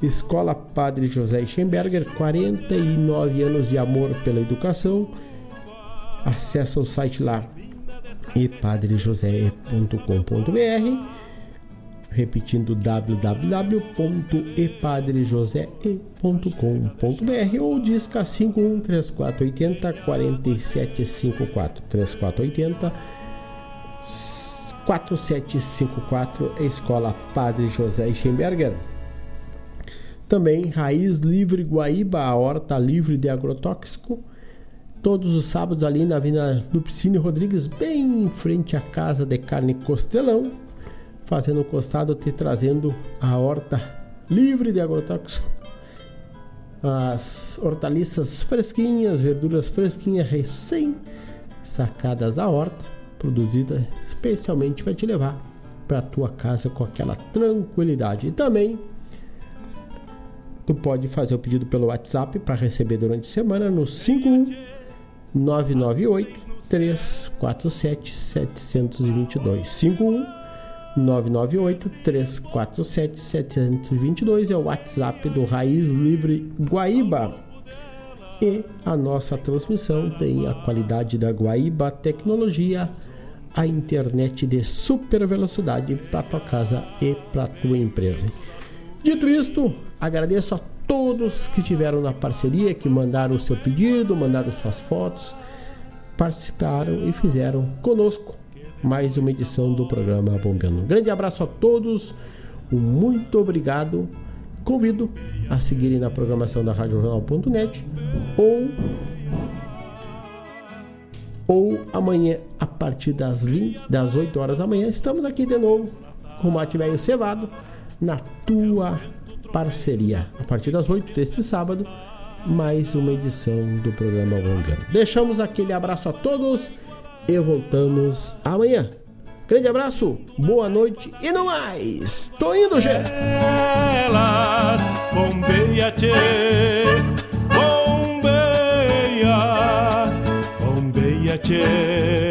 Escola Padre José Schemberger, 49 anos de amor pela educação. Acesse o site lá epadrejosé.com.br repetindo www.epadrejosé.com.br ou disca 51 3480 4754 3480 4754 Escola Padre José Schemberger Também Raiz Livre Guaíba, a horta livre de agrotóxico. Todos os sábados ali na Avenida Lupicínio Rodrigues, bem em frente à Casa de Carne Costelão. Fazendo o costado, te trazendo a horta livre de agrotóxico. As hortaliças fresquinhas, verduras fresquinhas, recém sacadas da horta, produzida especialmente para te levar para tua casa com aquela tranquilidade. E também tu pode fazer o pedido pelo WhatsApp para receber durante a semana no 51998 347 722 51 998 347 722 é o WhatsApp do Raiz Livre Guaíba. E a nossa transmissão tem a qualidade da Guaíba Tecnologia, a internet de super velocidade para tua casa e para tua empresa. Dito isto, agradeço a todos que tiveram na parceria, que mandaram o seu pedido, mandaram suas fotos, participaram e fizeram conosco mais uma edição do programa Bombeando. Um grande abraço a todos, um muito obrigado. Convido a seguirem na programação da RádioJornal.net ou ou amanhã a partir das 20, das 8 horas da manhã estamos aqui de novo com o Mate Velho Cevado na tua parceria. A partir das 8 deste sábado, mais uma edição do programa Bombeando. Deixamos aquele abraço a todos e voltamos amanhã. Grande abraço, boa noite e não mais. Tô indo, gente. Elas, bombeia, tchê, bombeia, bombeia, tchê.